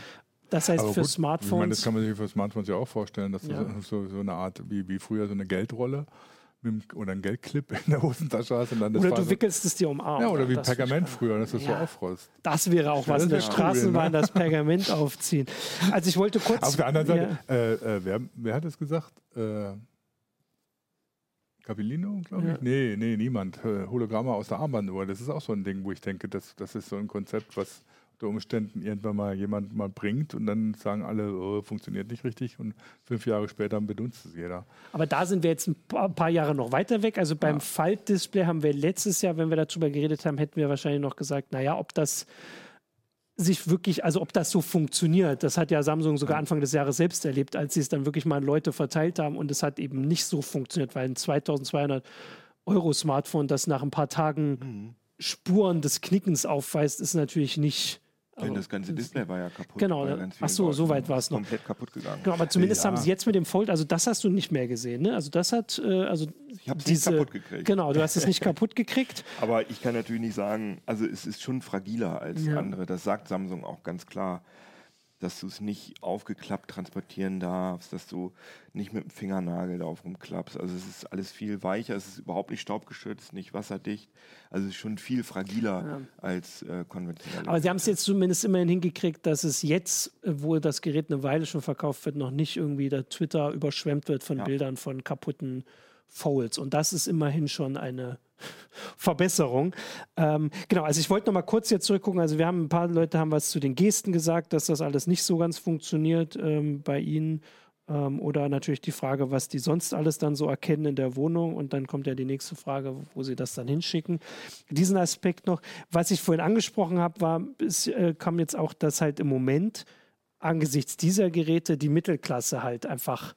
Das heißt,
Aber
für
gut, Ich meine, das
Smartphones.
kann man sich für Smartphones ja auch vorstellen, dass
Ja.
du so, so eine Art, wie, wie früher so eine Geldrolle oder ein Geldclip in der Hosentasche hast und dann das
Oder du
so,
wickelst es dir um Arm.
Ja, oder wie
Das-
Pergament früher, dass du es
Ja.
so aufrollst.
Das wäre auch was,
Das
in der
cool,
Straßenbahn
ne?
das Pergament aufziehen. Also ich wollte kurz.
Auf der anderen Seite,
Ja.
äh, äh, wer, wer hat es gesagt? Äh, Capellino, glaube ich?
Ja.
Nee, nee, niemand. Äh, Hologramme aus der Armbanduhr. Das ist auch so ein Ding, wo ich denke, das, das ist so ein Konzept, was unter Umständen irgendwann mal jemand mal bringt und dann sagen alle, oh, funktioniert nicht richtig und fünf Jahre später benutzt es jeder.
Aber da sind wir jetzt ein paar, Jahre noch weiter weg. Also beim
Ja.
Faltdisplay haben wir letztes Jahr, wenn wir darüber geredet haben, hätten wir wahrscheinlich noch gesagt, naja, ob das sich wirklich, also ob das so funktioniert. Das hat ja Samsung sogar Anfang des Jahres selbst erlebt, als sie es dann wirklich mal an Leute verteilt haben und es hat eben nicht so funktioniert, weil ein 2200 Euro Smartphone, das nach ein paar Tagen
Mhm.
Spuren des Knickens aufweist, ist natürlich nicht.
Denn
also-
das ganze Display war ja kaputt.
Genau, Ach so, so weit war es noch.
Komplett kaputt gegangen.
Genau, aber zumindest
Ja.
haben sie jetzt mit dem Fold, also das hast du nicht mehr gesehen, ne? Also das hat, äh, also
Ich habe es nicht
diese,
kaputt gekriegt.
genau, du hast es nicht kaputt gekriegt.
Aber ich kann natürlich nicht sagen, also es ist schon fragiler als
Ja.
andere. Das sagt Samsung auch ganz klar, dass du es nicht aufgeklappt transportieren darfst, dass du nicht mit dem Fingernagel darauf rumklappst. Also es ist alles viel weicher, es ist überhaupt nicht staubgeschützt, nicht wasserdicht. Also es ist schon viel fragiler als äh, konventionell.
Aber sie haben es jetzt zumindest immerhin hingekriegt, dass es jetzt, äh, wo das Gerät eine Weile schon verkauft wird, noch nicht irgendwie der Twitter überschwemmt wird von
Ja.
Bildern von kaputten Folds. Und das ist immerhin schon eine Verbesserung. Ähm, genau, also ich wollte noch mal kurz jetzt zurückgucken. Also wir haben ein paar Leute haben was zu den Gesten gesagt, dass das alles nicht so ganz funktioniert ähm, bei ihnen. Ähm, oder natürlich die Frage, was die sonst alles dann so erkennen in der Wohnung. Und dann kommt ja die nächste Frage, wo sie das dann hinschicken. Diesen Aspekt noch. Was ich vorhin angesprochen habe, war, es äh, kam jetzt auch, dass halt im Moment angesichts dieser Geräte die Mittelklasse halt einfach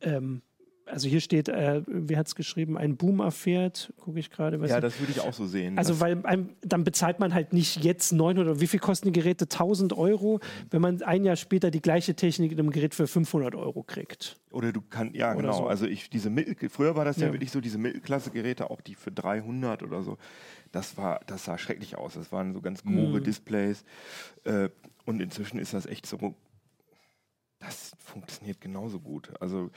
ähm, also hier steht, äh, wie hat es geschrieben, ein Boom erfährt, gucke ich gerade.
ja, das würde ich auch so sehen.
Also,
dass-
weil einem, dann bezahlt man halt nicht jetzt 900 oder wie viel kosten die Geräte? 1000 Euro, wenn man ein Jahr später die gleiche Technik in einem Gerät für 500 Euro kriegt.
Oder du kannst, ja
Oder
genau,
so.
also ich, diese Mittel, früher war das ja.
Ja.
wirklich so, diese Mittelklasse-Geräte, auch die für 300 oder so, das war, das sah schrecklich aus. Das waren so ganz grobe
Mhm.
Displays äh, und inzwischen ist das echt so, das funktioniert genauso gut. Also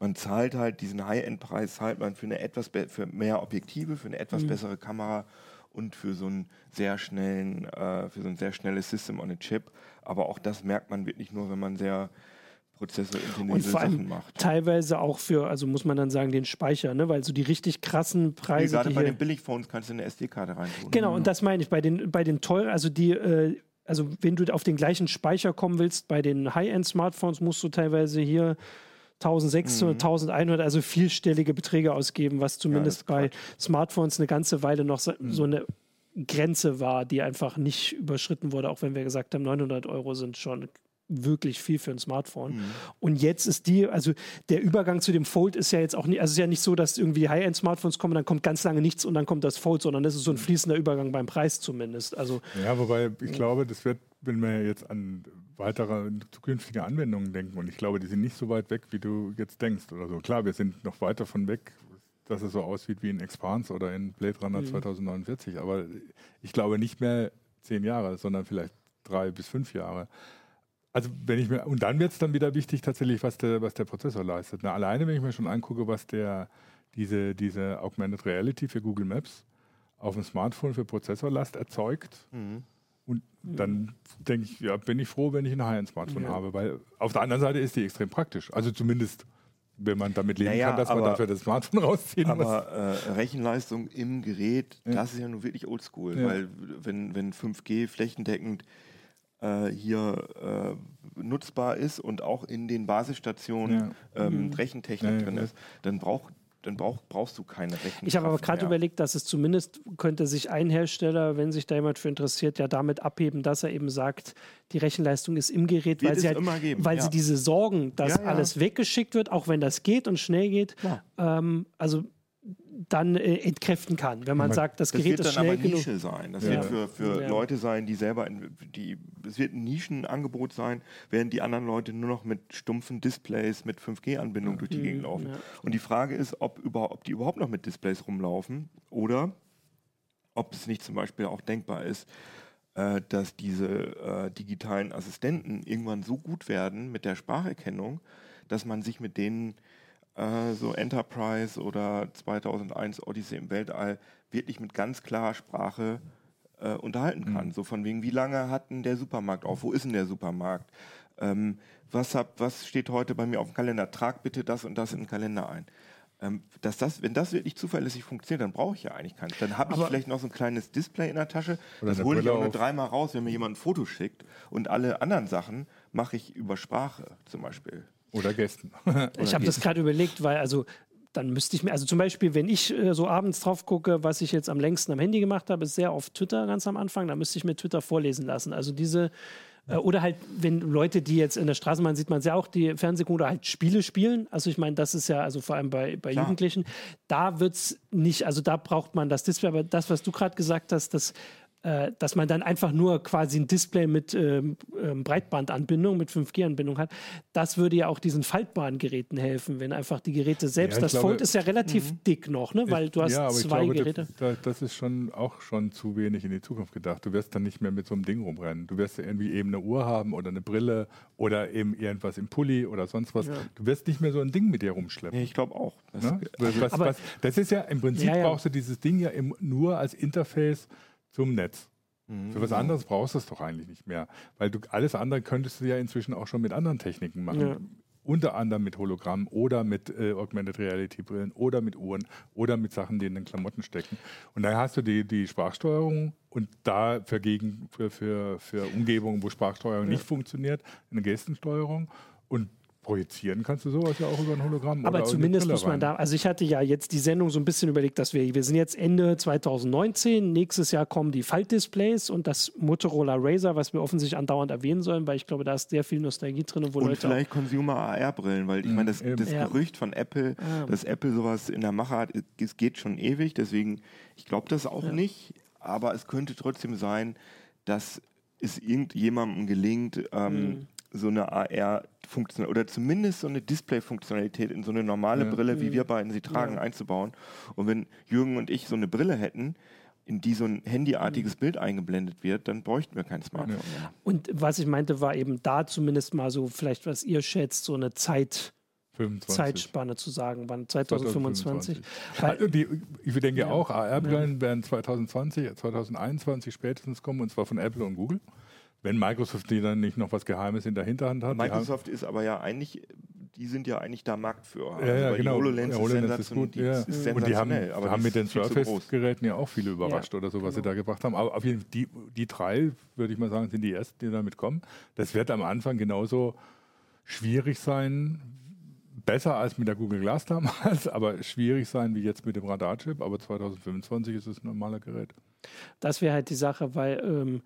man zahlt halt diesen High-End-Preis, zahlt man für eine etwas, für mehr Objektive, für eine etwas
Mhm.
bessere Kamera und für so einen sehr schnellen, äh, für so ein sehr schnelles System on a Chip. Aber auch das merkt man wirklich nur, wenn man sehr
Und
prozessorintensive Sachen macht.
teilweise auch für, also muss man dann sagen, den Speicher, ne? weil so die richtig krassen
Nee,
Preise.
gerade
die
bei den Billigphones kannst du eine SD-Karte reintun.
Genau, und das meine ich. Bei den, bei den teuren, also die, äh, also wenn du auf den gleichen Speicher kommen willst, bei den High-End-Smartphones musst du teilweise hier 1600, 1100, also vielstellige Beträge ausgeben, was zumindest
ist
bei Smartphones eine ganze Weile noch so,
Mhm.
so eine Grenze war, die einfach nicht überschritten wurde, auch wenn wir gesagt haben, 900 Euro sind schon wirklich viel für ein Smartphone.
Mhm.
Und jetzt ist die, also der Übergang zu dem Fold ist ja jetzt auch nicht, also es ist ja nicht so, dass irgendwie High-End-Smartphones kommen, dann kommt ganz lange nichts und dann kommt das Fold, sondern das ist so ein fließender Übergang beim Preis zumindest. Also
Ja, wobei ich glaube, das wird, wenn wir jetzt an weitere zukünftige Anwendungen denken, und ich glaube, die sind nicht so weit weg, wie du jetzt denkst oder so. Klar, wir sind noch weit davon weg, dass es so aussieht wie in Expanse oder in Blade Runner 2049, aber ich glaube nicht mehr zehn Jahre, sondern vielleicht drei bis fünf Jahre. Also wenn ich mir, und dann wird es dann wieder wichtig tatsächlich, was der, was der Prozessor leistet. Na, alleine, wenn ich mir schon angucke, was der, diese, diese Augmented Reality für Google Maps auf dem Smartphone für Prozessorlast erzeugt, mhm. und dann denke ich, ja, bin ich froh, wenn ich ein High-End-Smartphone ja. habe, weil auf der anderen Seite ist die extrem praktisch. Also zumindest wenn man damit leben naja, kann, dass aber, man dafür das Smartphone rausziehen
aber, muss. Aber äh, Rechenleistung im Gerät, ja. das ist ja nun wirklich oldschool, weil wenn, wenn 5G flächendeckend äh, hier äh, nutzbar ist und auch in den Basisstationen ja. ähm, mhm. Rechentechnik drin ist, dann braucht dann brauch, brauchst du keine Rechnung.
Ich habe aber gerade überlegt, dass es zumindest könnte sich ein Hersteller, wenn sich da jemand für interessiert, ja damit abheben, dass er eben sagt, die Rechenleistung ist im Gerät, weil, sie, halt, weil ja. sie diese Sorgen, dass ja, ja. alles weggeschickt wird, auch wenn das geht und schnell geht. Ähm, also dann äh, entkräften kann, wenn man, man sagt, das, das Gerät ist schnell genug.
Das wird dann aber Nische sein. Das ja. wird für, für ja. Leute sein, die selber, in, die, es wird ein Nischenangebot sein, während die anderen Leute nur noch mit stumpfen Displays, mit 5G-Anbindung ja. durch die Gegend mhm. laufen. Und die Frage ist, ob, über, ob die überhaupt noch mit Displays rumlaufen oder ob es nicht zum Beispiel auch denkbar ist, äh, dass diese äh, digitalen Assistenten irgendwann so gut werden mit der Spracherkennung, dass man sich mit denen äh, so Enterprise oder 2001 Odyssey im Weltall wirklich mit ganz klarer Sprache äh, unterhalten kann. Mhm. So von wegen, wie lange hat denn der Supermarkt auf? Wo ist denn der Supermarkt? Ähm, was, hab, was steht heute bei mir auf dem Kalender? Trag bitte das und das in den Kalender ein. Ähm, dass das, wenn das wirklich zuverlässig funktioniert, dann brauche ich ja eigentlich keins. Dann habe ich vielleicht noch so ein kleines Display in der Tasche. Das hole ich auch nur dreimal raus, wenn mir jemand ein Foto schickt. Und alle anderen Sachen mache ich über Sprache zum Beispiel.
Oder Gästen.
ich habe das gerade überlegt, weil also dann müsste ich mir, also zum Beispiel, wenn ich äh, so abends drauf gucke, was ich jetzt am längsten am Handy gemacht habe, ist sehr auf Twitter ganz am Anfang, da müsste ich mir Twitter vorlesen lassen. Also diese, äh, oder halt, wenn Leute, die jetzt in der Straßenbahn sieht man es ja auch, die Fernsehgucker oder halt Spiele spielen. Also ich meine, das ist ja, also vor allem bei, bei Jugendlichen, da wird es nicht, also da braucht man das Display, aber das, was du gerade gesagt hast, das äh, dass man dann einfach nur quasi ein Display mit ähm, ähm Breitbandanbindung, mit 5G-Anbindung hat. Das würde ja auch diesen faltbaren Geräten helfen, wenn einfach die Geräte selbst, ja, das glaube, Fold ist ja relativ mhm. dick noch, ne? weil du hast ja, zwei glaube, Geräte.
Das, das, ist schon auch schon zu wenig in die Zukunft gedacht. Du wirst dann nicht mehr mit so einem Ding rumrennen. Du wirst ja irgendwie eben eine Uhr haben oder eine Brille oder eben irgendwas im Pulli oder sonst was. Ja. Du wirst nicht mehr so ein Ding mit dir rumschleppen.
Ja, ich glaube auch.
Das, ne? was, was, das ist ja im Prinzip brauchst du dieses Ding ja im, nur als Interface zum Netz. Mhm. Für was anderes brauchst du es doch eigentlich nicht mehr. Weil du alles andere könntest du ja inzwischen auch schon mit anderen Techniken machen. Ja. Unter anderem mit Hologramm oder mit äh, Augmented Reality Brillen oder mit Uhren oder mit Sachen, die in den Klamotten stecken. Und dann hast du die, die Sprachsteuerung und da für, gegen, für, für, für Umgebungen, wo Sprachsteuerung ja. nicht funktioniert, eine Gestensteuerung. Und projizieren kannst du sowas ja auch über ein Hologramm.
Aber zumindest muss man da, also ich hatte ja jetzt die Sendung so ein bisschen überlegt, dass wir, wir sind jetzt Ende 2019, nächstes Jahr kommen die Faltdisplays und das Motorola Razer, was wir offensichtlich andauernd erwähnen sollen, weil ich glaube, da ist sehr viel Nostalgie drin.
Wo und Leute vielleicht Consumer AR-Brillen, weil ich meine, das, das ja. Gerücht von Apple, ah. dass Apple sowas in der Mache hat, es geht schon ewig, deswegen, ich glaube das auch ja. nicht, aber es könnte trotzdem sein, dass es irgendjemandem gelingt, ähm, mhm so eine AR-Funktion oder zumindest so eine Display-Funktionalität in so eine normale ja. Brille, wie wir mhm. beiden sie tragen, ja. einzubauen. Und wenn Jürgen und ich so eine Brille hätten, in die so ein handyartiges mhm. Bild eingeblendet wird, dann bräuchten wir kein Smartphone. Ja.
Und was ich meinte, war eben da zumindest mal so, vielleicht was ihr schätzt, so eine Zeit. 25. Zeitspanne zu sagen, wann 2025. 2025.
Weil, die, ich denke ja. auch, AR-Brillen werden 2020, 2021 spätestens kommen, und zwar von Apple und Google. Wenn Microsoft die dann nicht noch was Geheimes in der Hinterhand hat.
Microsoft ist aber ja eigentlich, die sind ja eigentlich da Marktführer.
Ja, ja also genau. Die HoloLens, ja, HoloLens ist, gut. Die ja. ist und die haben, aber haben mit den Surface-Geräten ja auch viele überrascht ja, oder so, was genau. sie da gebracht haben. Aber auf jeden Fall, die, die drei, würde ich mal sagen, sind die ersten, die damit kommen. Das wird am Anfang genauso schwierig sein, besser als mit der Google Glass damals, aber schwierig sein wie jetzt mit dem Radarchip. Aber 2025 ist es ein normaler Gerät.
Das wäre halt die Sache, weil ähm,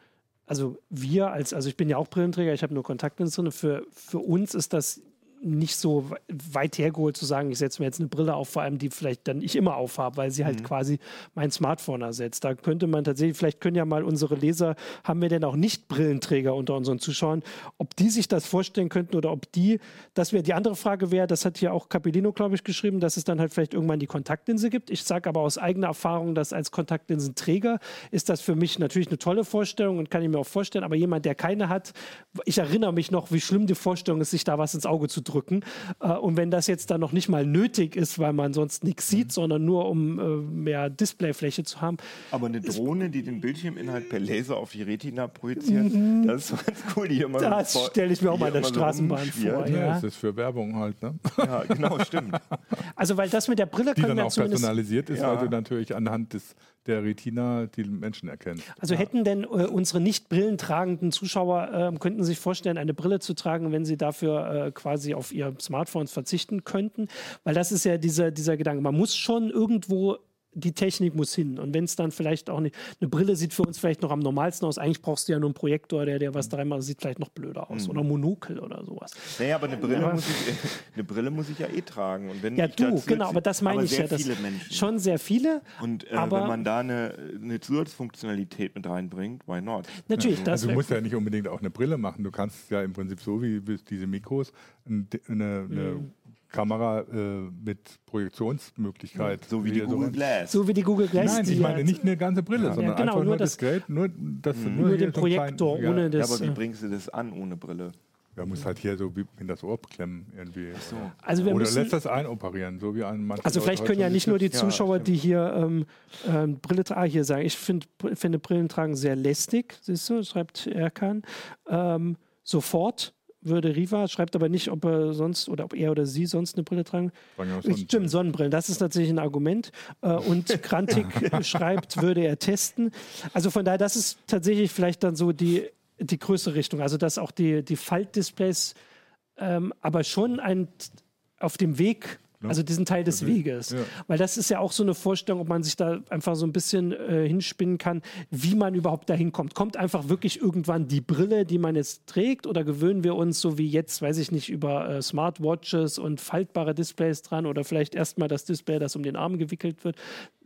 also wir als, also ich bin ja auch Brillenträger, ich habe nur Kontaktlinsen. Für, für uns ist das nicht so weit hergeholt zu sagen, ich setze mir jetzt eine Brille auf, vor allem die vielleicht dann ich immer aufhabe, weil sie halt mhm. quasi mein Smartphone ersetzt. Da könnte man tatsächlich, vielleicht können ja mal unsere Leser, haben wir denn auch nicht Brillenträger unter unseren Zuschauern, ob die sich das vorstellen könnten oder ob die, das wäre die andere Frage wäre, das hat hier auch Capellino, glaube ich, geschrieben, dass es dann halt vielleicht irgendwann die Kontaktlinse gibt. Ich sage aber aus eigener Erfahrung, dass als Kontaktlinsenträger ist das für mich natürlich eine tolle Vorstellung und kann ich mir auch vorstellen, aber jemand, der keine hat, ich erinnere mich noch, wie schlimm die Vorstellung ist, sich da was ins Auge zu drücken. Äh, und wenn das jetzt dann noch nicht mal nötig ist, weil man sonst nichts sieht, mhm. sondern nur um äh, mehr Displayfläche zu haben.
Aber eine Drohne, die den Bildschirminhalt per Laser auf die Retina projiziert, mhm. das ist ganz cool. Die immer
das so stelle ich mir auch mal in der Straßenbahn so vor.
Ja, ja, das ist für Werbung halt. Ne?
Ja, genau, stimmt.
Also, weil das mit der Brille
die können dann auch personalisiert ist, ja. weil du natürlich anhand des der Retina die Menschen erkennt.
Also ja. hätten denn äh, unsere nicht brillentragenden Zuschauer, äh, könnten sich vorstellen, eine Brille zu tragen, wenn sie dafür äh, quasi auf ihr Smartphone verzichten könnten? Weil das ist ja dieser, dieser Gedanke. Man muss schon irgendwo die Technik muss hin. Und wenn es dann vielleicht auch nicht, eine Brille sieht für uns vielleicht noch am normalsten aus. Eigentlich brauchst du ja nur einen Projektor, der, der was mhm. dreimal sieht, vielleicht noch blöder aus. Mhm. Oder Monokel oder sowas.
Naja, aber eine Brille, ja. muss ich, eine Brille muss ich ja eh tragen. Und wenn
ja, du, genau, aber das meine ich ja. Das schon sehr viele.
Und äh, aber wenn man da eine, eine Zusatzfunktionalität mit reinbringt, why not?
Natürlich. Ja.
Also du musst ja nicht unbedingt auch eine Brille machen. Du kannst ja im Prinzip so wie diese Mikros eine, eine, mhm Kamera äh, mit Projektionsmöglichkeit.
So wie die Google so Glass.
So wie die Google Glass.
Nein, ich meine nicht eine ganze Brille, ja. sondern ja, genau, einfach nur das Gerät, nur, das,
mhm. nur, nur den Projektor, klein, ohne das.
Ja, aber wie äh, bringst du das an ohne Brille?
Ja, muss halt hier so in das Ohr klemmen irgendwie. So.
Also wir
Oder
müssen,
lässt das einoperieren, so wie ein
manche Also vielleicht können ja nicht nur die Zuschauer, ja, die hier ähm, ähm, Brille tragen, ah, hier sagen, ich find, finde Brillen tragen sehr lästig, siehst du, schreibt Erkan. Ähm, sofort würde Riva, schreibt aber nicht, ob er sonst oder ob er oder sie sonst eine Brille tragen. Stimmt, Sonnenbrillen, das ist tatsächlich ein Argument. Äh, und Krantik schreibt, würde er testen. Also von daher, das ist tatsächlich vielleicht dann so die, die größere Richtung. Also dass auch die, die Faltdisplays ähm, aber schon ein, auf dem Weg Ne? Also diesen Teil des Weges. Ja. Weil das ist ja auch so eine Vorstellung, ob man sich da einfach so ein bisschen äh, hinspinnen kann, wie man überhaupt dahin kommt. Kommt einfach wirklich irgendwann die Brille, die man jetzt trägt, oder gewöhnen wir uns so wie jetzt, weiß ich nicht, über äh, Smartwatches und faltbare Displays dran oder vielleicht erstmal das Display, das um den Arm gewickelt wird.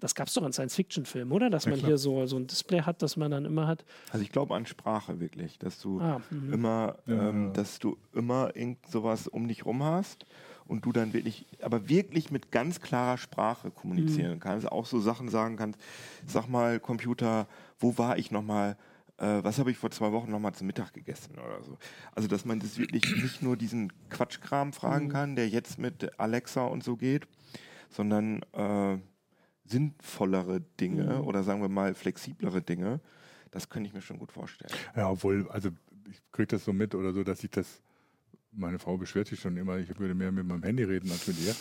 Das gab es doch in Science-Fiction-Filmen, oder? Dass ja, man klar. hier so, so ein Display hat, das man dann immer hat.
Also ich glaube an Sprache wirklich, dass du ah, mhm. immer, ähm, dass du immer irgend sowas um dich rum hast und du dann wirklich, aber wirklich mit ganz klarer Sprache kommunizieren mhm. kannst, auch so Sachen sagen kannst, sag mal Computer, wo war ich nochmal, äh, was habe ich vor zwei Wochen nochmal zum Mittag gegessen oder so. Also dass man das wirklich nicht nur diesen Quatschkram fragen mhm. kann, der jetzt mit Alexa und so geht, sondern äh, sinnvollere Dinge mhm. oder sagen wir mal flexiblere Dinge. Das könnte ich mir schon gut vorstellen.
Ja, obwohl, also ich kriege das so mit oder so, dass ich das meine Frau beschwert sich schon immer, ich würde mehr mit meinem Handy reden als mit ihr.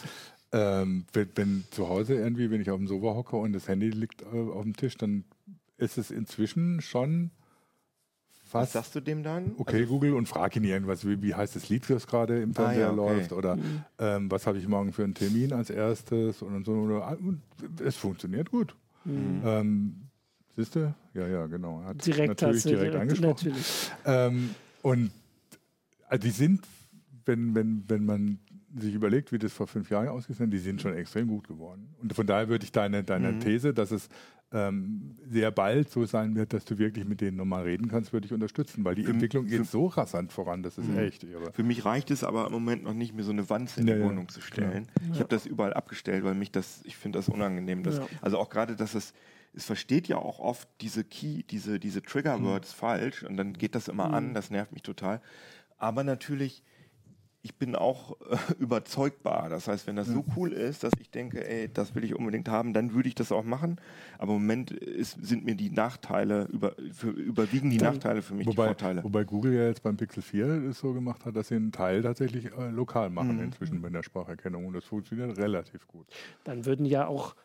Ähm, wenn, wenn, zu Hause irgendwie, wenn ich auf dem Sofa hocke und das Handy liegt äh, auf dem Tisch, dann ist es inzwischen schon
fast. Was sagst du dem dann?
Okay, also, Google und frag ihn irgendwas, wie, wie heißt das Lied, das gerade im Fernseher ah, ja, okay. läuft oder mhm. ähm, was habe ich morgen für einen Termin als erstes und so. Und es funktioniert gut. Mhm. Ähm, Siehst du? Ja, ja, genau.
Hat direkt natürlich direkt, direkt angesprochen.
Natürlich. Ähm, und also die sind wenn, wenn, wenn man sich überlegt, wie das vor fünf Jahren ausgesehen hat, die sind schon extrem gut geworden. Und von daher würde ich deine, deine mhm. These, dass es ähm, sehr bald so sein wird, dass du wirklich mit denen nochmal reden kannst, würde ich unterstützen, weil die für Entwicklung geht so rasant voran, das ist mhm. echt irre.
Für mich reicht es aber im Moment noch nicht, mir so eine Wand in die ja, Wohnung ja. zu stellen. Ja. Ich habe das überall abgestellt, weil mich das, ich finde das unangenehm. Dass, also auch gerade, dass es es versteht ja auch oft diese Key, diese, diese Trigger-Words mhm. falsch und dann geht das immer an, mhm. das nervt mich total. Aber natürlich ich bin auch äh, überzeugbar. Das heißt, wenn das so cool ist, dass ich denke, ey, das will ich unbedingt haben, dann würde ich das auch machen. Aber im Moment ist, sind mir die Nachteile, über, für, überwiegen die dann, Nachteile für mich
wobei,
die Vorteile.
Wobei Google ja jetzt beim Pixel 4 es so gemacht hat, dass sie einen Teil tatsächlich äh, lokal machen mhm. inzwischen mit der Spracherkennung. Und das funktioniert relativ gut.
Dann würden ja auch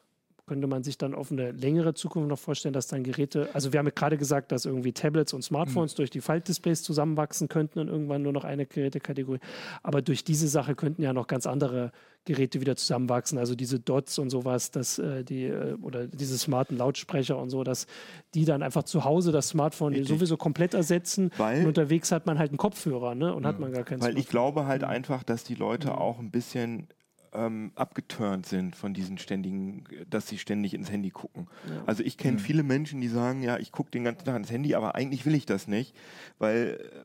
könnte man sich dann auf eine längere Zukunft noch vorstellen, dass dann Geräte, also wir haben ja gerade gesagt, dass irgendwie Tablets und Smartphones mhm. durch die Faltdisplays zusammenwachsen könnten und irgendwann nur noch eine Gerätekategorie. Aber durch diese Sache könnten ja noch ganz andere Geräte wieder zusammenwachsen. Also diese Dots und sowas, dass äh, die äh, oder diese smarten Lautsprecher und so, dass die dann einfach zu Hause das Smartphone Richtig. sowieso komplett ersetzen. Weil, und unterwegs hat man halt einen Kopfhörer, ne? Und ja. hat man gar keinen.
Weil Smartphone. ich glaube halt mhm. einfach, dass die Leute mhm. auch ein bisschen ähm, abgeturnt sind von diesen ständigen, dass sie ständig ins Handy gucken. Ja. Also ich kenne mhm. viele Menschen, die sagen, ja, ich gucke den ganzen Tag ins Handy, aber eigentlich will ich das nicht, weil äh,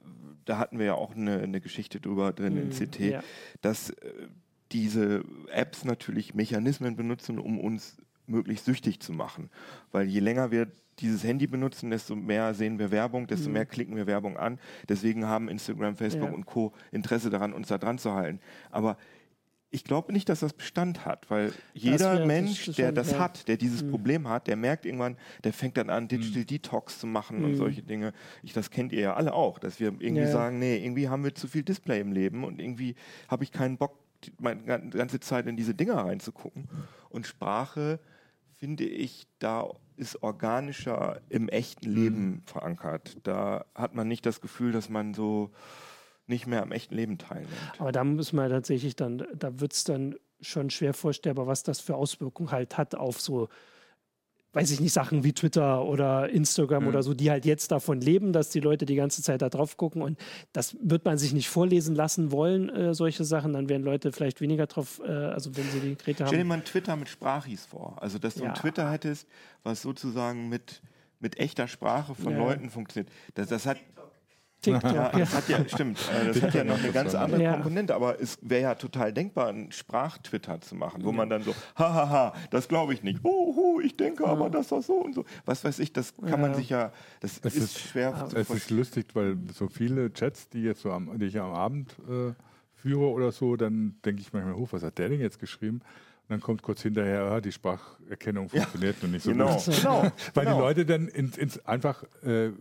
da hatten wir ja auch eine, eine Geschichte drüber drin mhm. in CT, ja. dass äh, diese Apps natürlich Mechanismen benutzen, um uns möglichst süchtig zu machen. Weil je länger wir dieses Handy benutzen, desto mehr sehen wir Werbung, desto mhm. mehr klicken wir Werbung an. Deswegen haben Instagram, Facebook ja. und Co. Interesse daran, uns da dran zu halten. Aber ich glaube nicht, dass das Bestand hat, weil jeder Mensch, der das ja. hat, der dieses mhm. Problem hat, der merkt irgendwann, der fängt dann an, Digital mhm. Detox zu machen mhm. und solche Dinge. Ich, das kennt ihr ja alle auch, dass wir irgendwie ja. sagen, nee, irgendwie haben wir zu viel Display im Leben und irgendwie habe ich keinen Bock, meine ganze Zeit in diese Dinger reinzugucken. Und Sprache, finde ich, da ist organischer im echten Leben mhm. verankert. Da hat man nicht das Gefühl, dass man so nicht mehr am echten Leben teilnimmt.
Aber da muss man tatsächlich dann, da wird es dann schon schwer vorstellbar, was das für Auswirkungen halt hat auf so, weiß ich nicht, Sachen wie Twitter oder Instagram mhm. oder so, die halt jetzt davon leben, dass die Leute die ganze Zeit da drauf gucken und das wird man sich nicht vorlesen lassen wollen, äh, solche Sachen, dann werden Leute vielleicht weniger drauf, äh, also wenn sie die Geräte haben.
Stell dir mal ein Twitter mit Sprachis vor, also dass du ja. ein Twitter hättest, was sozusagen mit, mit echter Sprache von ja. Leuten funktioniert. Das, das hat TikTok. Ja, das hat ja, stimmt. Äh, das hat ja noch eine ganz andere ja. Komponente, aber es wäre ja total denkbar, einen Sprachtwitter zu machen, wo man dann so, hahaha, das glaube ich nicht. Oh, ich denke aber, dass das so und so. Was weiß ich, das kann man sich ja, das es ist, schwer
zu Es ist lustig, weil so viele Chats, die jetzt so am, die ich am Abend äh, führe oder so, dann denke ich manchmal, hoch, was hat der denn jetzt geschrieben? Und dann kommt kurz hinterher, ah, die Spracherkennung funktioniert ja, noch nicht so
genau. gut. Genau.
Weil genau. die Leute dann ins, ins einfach äh,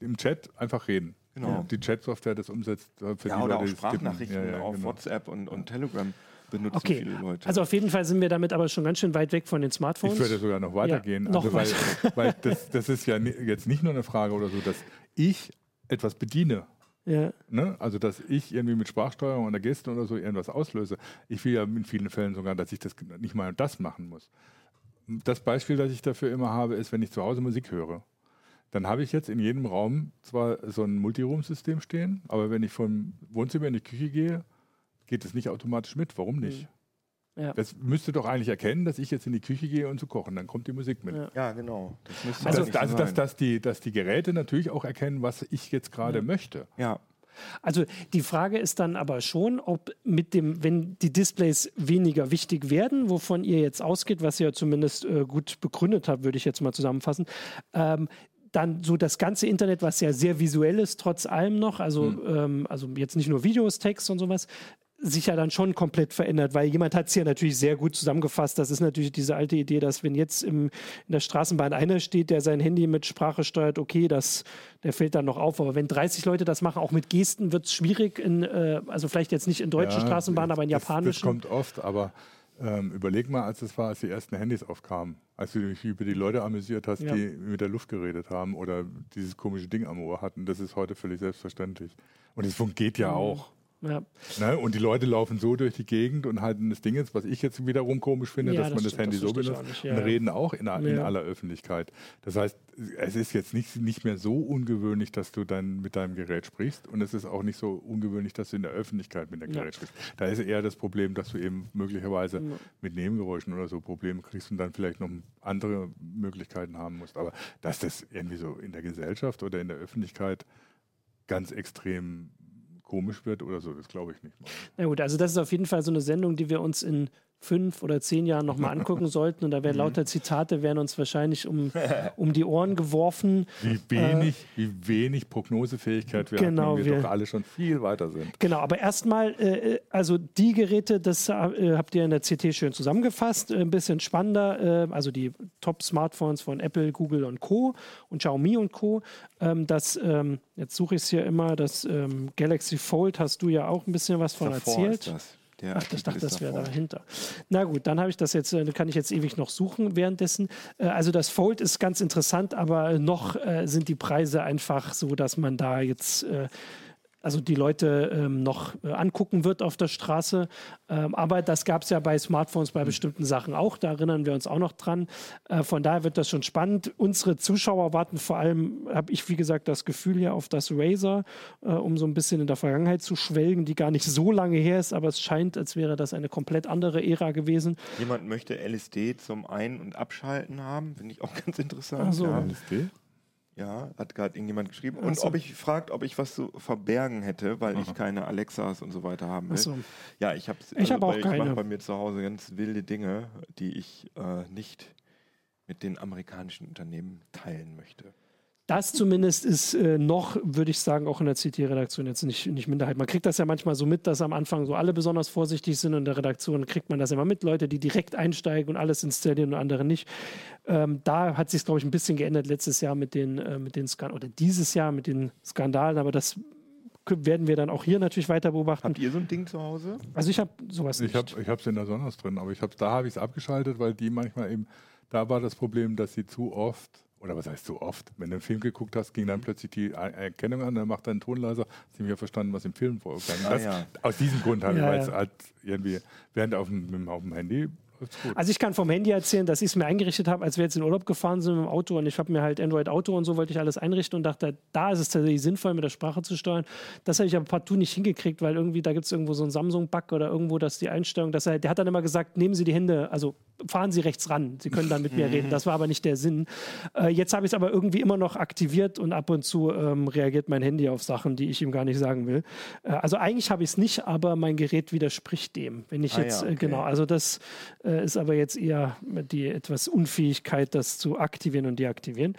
im Chat einfach reden. Genau. Die Chat-Software das umsetzt.
Für ja, die oder Leute, auch Sprachnachrichten ja, ja, auf genau. WhatsApp und, und Telegram benutzen
okay.
viele Leute.
Also auf jeden Fall sind wir damit aber schon ganz schön weit weg von den Smartphones.
Ich würde sogar noch weitergehen. Ja, also weil, weil das, das, ist ja jetzt nicht nur eine Frage oder so, dass ich etwas bediene. Ja. Ne? Also, dass ich irgendwie mit Sprachsteuerung oder Geste oder so irgendwas auslöse. Ich will ja in vielen Fällen sogar, dass ich das nicht mal das machen muss. Das Beispiel, das ich dafür immer habe, ist, wenn ich zu Hause Musik höre dann habe ich jetzt in jedem Raum zwar so ein Multiroom-System stehen, aber wenn ich vom Wohnzimmer in die Küche gehe, geht es nicht automatisch mit. Warum nicht? Mhm. Ja. Das müsste doch eigentlich erkennen, dass ich jetzt in die Küche gehe und zu kochen. Dann kommt die Musik mit.
Ja, ja genau.
Das also, also dass, dass, die, dass die Geräte natürlich auch erkennen, was ich jetzt gerade ja. möchte.
Ja. Also die Frage ist dann aber schon, ob mit dem, wenn die Displays weniger wichtig werden, wovon ihr jetzt ausgeht, was ihr zumindest äh, gut begründet habt, würde ich jetzt mal zusammenfassen, ähm, dann so das ganze Internet, was ja sehr visuell ist, trotz allem noch, also, mhm. ähm, also jetzt nicht nur Videos, Text und sowas, sich ja dann schon komplett verändert, weil jemand hat es ja natürlich sehr gut zusammengefasst. Das ist natürlich diese alte Idee, dass wenn jetzt im, in der Straßenbahn einer steht, der sein Handy mit Sprache steuert, okay, das, der fällt dann noch auf. Aber wenn 30 Leute das machen, auch mit Gesten, wird es schwierig. In, äh, also vielleicht jetzt nicht in deutschen ja, Straßenbahnen, aber in japanischen. Das
kommt oft, aber ähm, überleg mal, als es war, als die ersten Handys aufkamen, als du dich über die Leute amüsiert hast, ja. die mit der Luft geredet haben oder dieses komische Ding am Ohr hatten. Das ist heute völlig selbstverständlich. Und es geht ja mhm. auch. Ja. Ne? Und die Leute laufen so durch die Gegend und halten das Ding jetzt, was ich jetzt wiederum komisch finde, ja, dass das man das Handy das so benutzt nicht, ja. und reden auch in, in, aller Öffentlichkeit. Das heißt, es ist jetzt nicht, nicht mehr so ungewöhnlich, dass du dann mit deinem Gerät sprichst und es ist auch nicht so ungewöhnlich, dass du in der Öffentlichkeit mit dem Gerät sprichst. Da ist eher das Problem, dass du eben möglicherweise mit Nebengeräuschen oder so Probleme kriegst und dann vielleicht noch andere Möglichkeiten haben musst. Aber dass das irgendwie so in der Gesellschaft oder in der Öffentlichkeit ganz extrem komisch wird oder so, das glaube ich nicht. Mal.
Na gut, also das ist auf jeden Fall so eine Sendung, die wir uns in fünf oder zehn Jahren nochmal angucken sollten. Und da werden mhm. lauter Zitate werden uns wahrscheinlich um, um die Ohren geworfen.
Wie wenig, äh, wie wenig Prognosefähigkeit wir genau, haben, wir, wir doch alle schon viel weiter sind.
Genau, aber erstmal, äh, also die Geräte, das äh, habt ihr in der CT schön zusammengefasst, äh, ein bisschen spannender, äh, also die Top-Smartphones von Apple, Google und Co. und Xiaomi und Co. Ähm, das, ähm, jetzt suche ich es hier immer, das ähm, Galaxy Fold hast du ja auch ein bisschen was von erzählt. Der Ach, ich dachte, das wäre dahinter. Na gut, dann habe ich das jetzt, äh, kann ich jetzt ewig noch suchen währenddessen. Äh, also das Fold ist ganz interessant, aber noch äh, sind die Preise einfach so, dass man da jetzt also die Leute ähm, noch äh, angucken wird auf der Straße. Ähm, aber das gab es ja bei Smartphones bei bestimmten Sachen auch. Da erinnern wir uns auch noch dran. Äh, von daher wird das schon spannend. Unsere Zuschauer warten vor allem, habe ich wie gesagt das Gefühl hier auf das Razer, äh, um so ein bisschen in der Vergangenheit zu schwelgen, die gar nicht so lange her ist, aber es scheint, als wäre das eine komplett andere Ära gewesen.
Jemand möchte LSD zum Ein- und Abschalten haben, finde ich auch ganz interessant.
Ach so. ja. LSD?
Ja, hat gerade irgendjemand geschrieben. Und so. ob ich fragt, ob ich was zu verbergen hätte, weil Aha. ich keine Alexas und so weiter haben will. So. Ja, ich habe
ich also, hab auch keine.
Ich mache bei mir zu Hause ganz wilde Dinge, die ich äh, nicht mit den amerikanischen Unternehmen teilen möchte.
Das zumindest ist äh, noch, würde ich sagen, auch in der CT-Redaktion jetzt nicht, nicht Minderheit. Man kriegt das ja manchmal so mit, dass am Anfang so alle besonders vorsichtig sind und in der Redaktion kriegt man das immer mit. Leute, die direkt einsteigen und alles installieren und andere nicht. Ähm, da hat sich, glaube ich, ein bisschen geändert letztes Jahr mit den, äh, mit den Skandalen oder dieses Jahr mit den Skandalen, aber das werden wir dann auch hier natürlich weiter beobachten.
Habt ihr so ein Ding zu Hause?
Also ich habe sowas
ich nicht. Hab, ich habe es in der Sonos drin, aber ich hab, da habe ich es abgeschaltet, weil die manchmal eben, da war das Problem, dass sie zu oft oder was heißt so oft, wenn du einen Film geguckt hast, ging dann plötzlich die Erkennung an, dann macht er einen Tonleiser, hast du nicht mehr verstanden, was im Film vorkam. Ah, ja. Aus diesem Grund halt, ja, weil es halt irgendwie, während auf dem, auf dem Handy
also ich kann vom Handy erzählen, dass ich es mir eingerichtet habe, als wir jetzt in Urlaub gefahren sind mit dem Auto und ich habe mir halt Android Auto und so wollte ich alles einrichten und dachte, da ist es tatsächlich sinnvoll, mit der Sprache zu steuern. Das habe ich aber partout nicht hingekriegt, weil irgendwie da gibt es irgendwo so einen Samsung-Bug oder irgendwo, dass die Einstellung, dass er, der hat dann immer gesagt, nehmen Sie die Hände, also fahren Sie rechts ran, Sie können dann mit mir reden. Das war aber nicht der Sinn. Äh, jetzt habe ich es aber irgendwie immer noch aktiviert und ab und zu ähm, reagiert mein Handy auf Sachen, die ich ihm gar nicht sagen will. Äh, also eigentlich habe ich es nicht, aber mein Gerät widerspricht dem. Wenn ich ah, jetzt, ja, äh, okay. genau, also das äh, ist aber jetzt eher die etwas Unfähigkeit, das zu aktivieren und deaktivieren.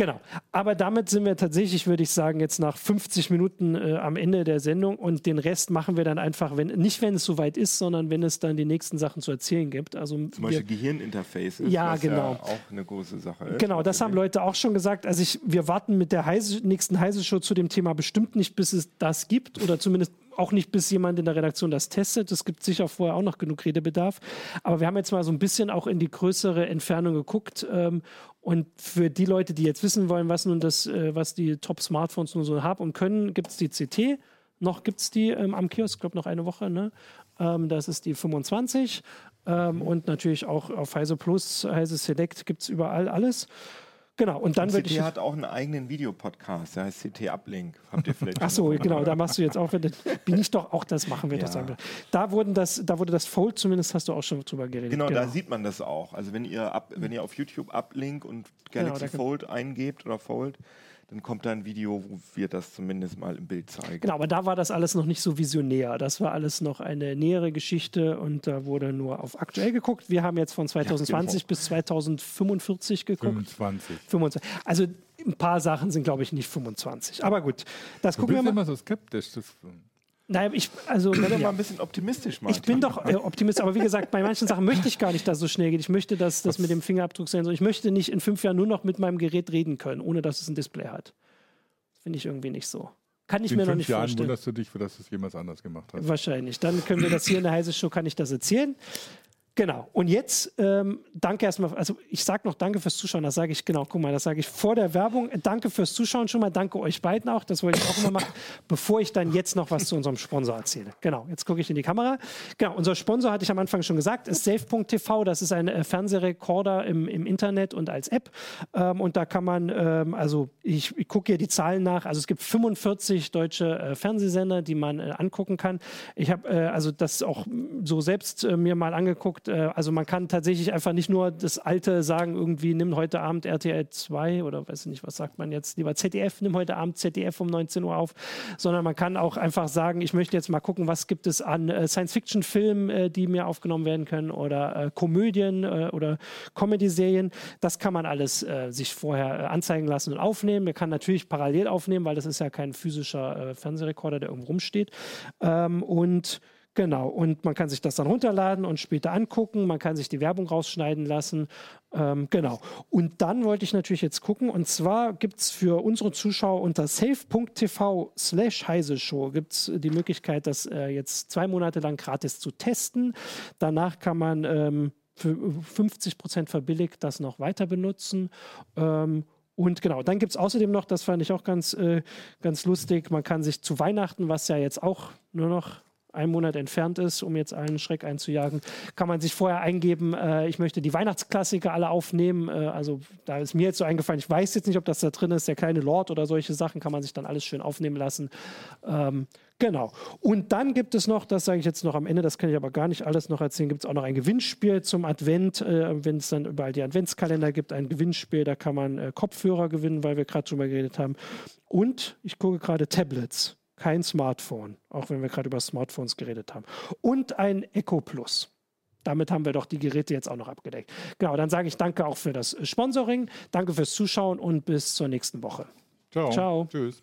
Genau. Aber damit sind wir tatsächlich, würde ich sagen, jetzt nach 50 Minuten äh, am Ende der Sendung und den Rest machen wir dann einfach, wenn, nicht wenn es soweit ist, sondern wenn es dann die nächsten Sachen zu erzählen gibt. Also
Zum Beispiel Gehirninterfaces,
ja, genau. ja
auch eine große Sache ist.
Genau, das haben Leute auch schon gesagt. Also ich, wir warten mit der Heise, nächsten Heise-Show zu dem Thema bestimmt nicht, bis es das gibt oder zumindest auch nicht, bis jemand in der Redaktion das testet. Es gibt sicher vorher auch noch genug Redebedarf. Aber wir haben jetzt mal so ein bisschen auch in die größere Entfernung geguckt ähm, und für die Leute, die jetzt wissen wollen, was nun das, äh, was die Top-Smartphones nun so haben und können, gibt es die CT. Noch gibt es die ähm, am Kiosk, glaube noch eine Woche. Ne? Ähm, das ist die 25. Ähm, und natürlich auch auf Heise Plus, Heise Select gibt es überall alles. Genau, und dann
würde ich. hat auch einen eigenen Videopodcast, der heißt CT Uplink.
Habt ihr vielleicht Ach so, genau, da machst du jetzt auch, bin ich doch auch, das machen wir ja. doch. Da, wurden das, da wurde das Fold, zumindest hast du auch schon drüber geredet.
Genau, genau. da sieht man das auch. Also wenn ihr, ab, wenn ihr auf YouTube Uplink und genau, Galaxy genau, Fold eingebt oder Fold, dann kommt da ein Video, wo wir das zumindest mal im Bild zeigen.
Genau, aber da war das alles noch nicht so visionär. Das war alles noch eine nähere Geschichte und da wurde nur auf aktuell geguckt. Wir haben jetzt von 2020 ja, bis 2045 geguckt.
25.
25. Also ein paar Sachen sind, glaube ich, nicht 25. Aber gut, das du gucken wir mal.
immer so skeptisch. Das
Naja, ich, also.
Werde ja. mal ein bisschen optimistisch
machen. Ich bin doch äh, Optimist, aber wie gesagt, bei manchen Sachen möchte ich gar nicht, dass es so schnell geht. Ich möchte, dass das mit dem Fingerabdruck sein soll. Ich möchte nicht in fünf Jahren nur noch mit meinem Gerät reden können, ohne dass es ein Display hat. Finde ich irgendwie nicht so. Kann ich in mir noch nicht
Jahren
vorstellen.
wunderst du dich, dass es jemand anders gemacht hat.
Wahrscheinlich. Dann können wir das hier in der Heise Show, kann ich das erzählen. Genau. Und jetzt ähm, danke erstmal, also ich sage noch danke fürs Zuschauen, das sage ich, genau, guck mal, das sage ich vor der Werbung. Danke fürs Zuschauen schon mal, danke euch beiden auch, das wollte ich auch immer machen, bevor ich dann jetzt noch was zu unserem Sponsor erzähle. Genau, jetzt gucke ich in die Kamera. Genau, unser Sponsor, hatte ich am Anfang schon gesagt, ist Safe.tv, das ist ein äh, Fernsehrekorder im, im Internet und als App. Ähm, und da kann man, ähm, also ich, ich gucke hier die Zahlen nach, also es gibt 45 deutsche äh, Fernsehsender, die man äh, angucken kann. Ich habe äh, also das auch so selbst äh, mir mal angeguckt, also man kann tatsächlich einfach nicht nur das alte sagen, irgendwie nimm heute Abend RTL 2 oder weiß ich nicht, was sagt man jetzt, lieber ZDF, nimm heute Abend ZDF um 19 Uhr auf, sondern man kann auch einfach sagen, ich möchte jetzt mal gucken, was gibt es an äh, Science-Fiction-Filmen, äh, die mir aufgenommen werden können oder äh, Komödien äh, oder Comedy-Serien. Das kann man alles äh, sich vorher anzeigen lassen und aufnehmen. Man kann natürlich parallel aufnehmen, weil das ist ja kein physischer Fernsehrekorder, der irgendwo rumsteht. Ähm, und Genau, und man kann sich das dann runterladen und später angucken. Man kann sich die Werbung rausschneiden lassen. Ähm, genau. Und dann wollte ich natürlich jetzt gucken. Und zwar gibt es für unsere Zuschauer unter safe.tv slash heise show gibt die Möglichkeit, das äh, jetzt zwei Monate lang gratis zu testen. Danach kann man ähm, für 50 Prozent verbilligt das noch weiter benutzen. Ähm, und genau, dann gibt es außerdem noch, das fand ich auch ganz, äh, ganz lustig, man kann sich zu Weihnachten, was ja jetzt auch nur noch ein Monat entfernt ist, um jetzt allen Schreck einzujagen, kann man sich vorher eingeben, äh, ich möchte die Weihnachtsklassiker alle aufnehmen. Äh, also da ist mir jetzt so eingefallen, ich weiß jetzt nicht, ob das da drin ist, der kleine Lord oder solche Sachen, kann man sich dann alles schön aufnehmen lassen. Ähm, genau. Und dann gibt es noch, das sage ich jetzt noch am Ende, das kann ich aber gar nicht alles noch erzählen, gibt es auch noch ein Gewinnspiel zum Advent, äh, wenn es dann überall die Adventskalender gibt, ein Gewinnspiel, da kann man äh, Kopfhörer gewinnen, weil wir gerade drüber geredet haben. Und ich gucke gerade Tablets kein Smartphone, auch wenn wir gerade über Smartphones geredet haben. Und ein Echo Plus. Damit haben wir doch die Geräte jetzt auch noch abgedeckt. Genau, dann sage ich danke auch für das Sponsoring, danke fürs Zuschauen und bis zur nächsten Woche.
Ciao. Ciao. Tschüss.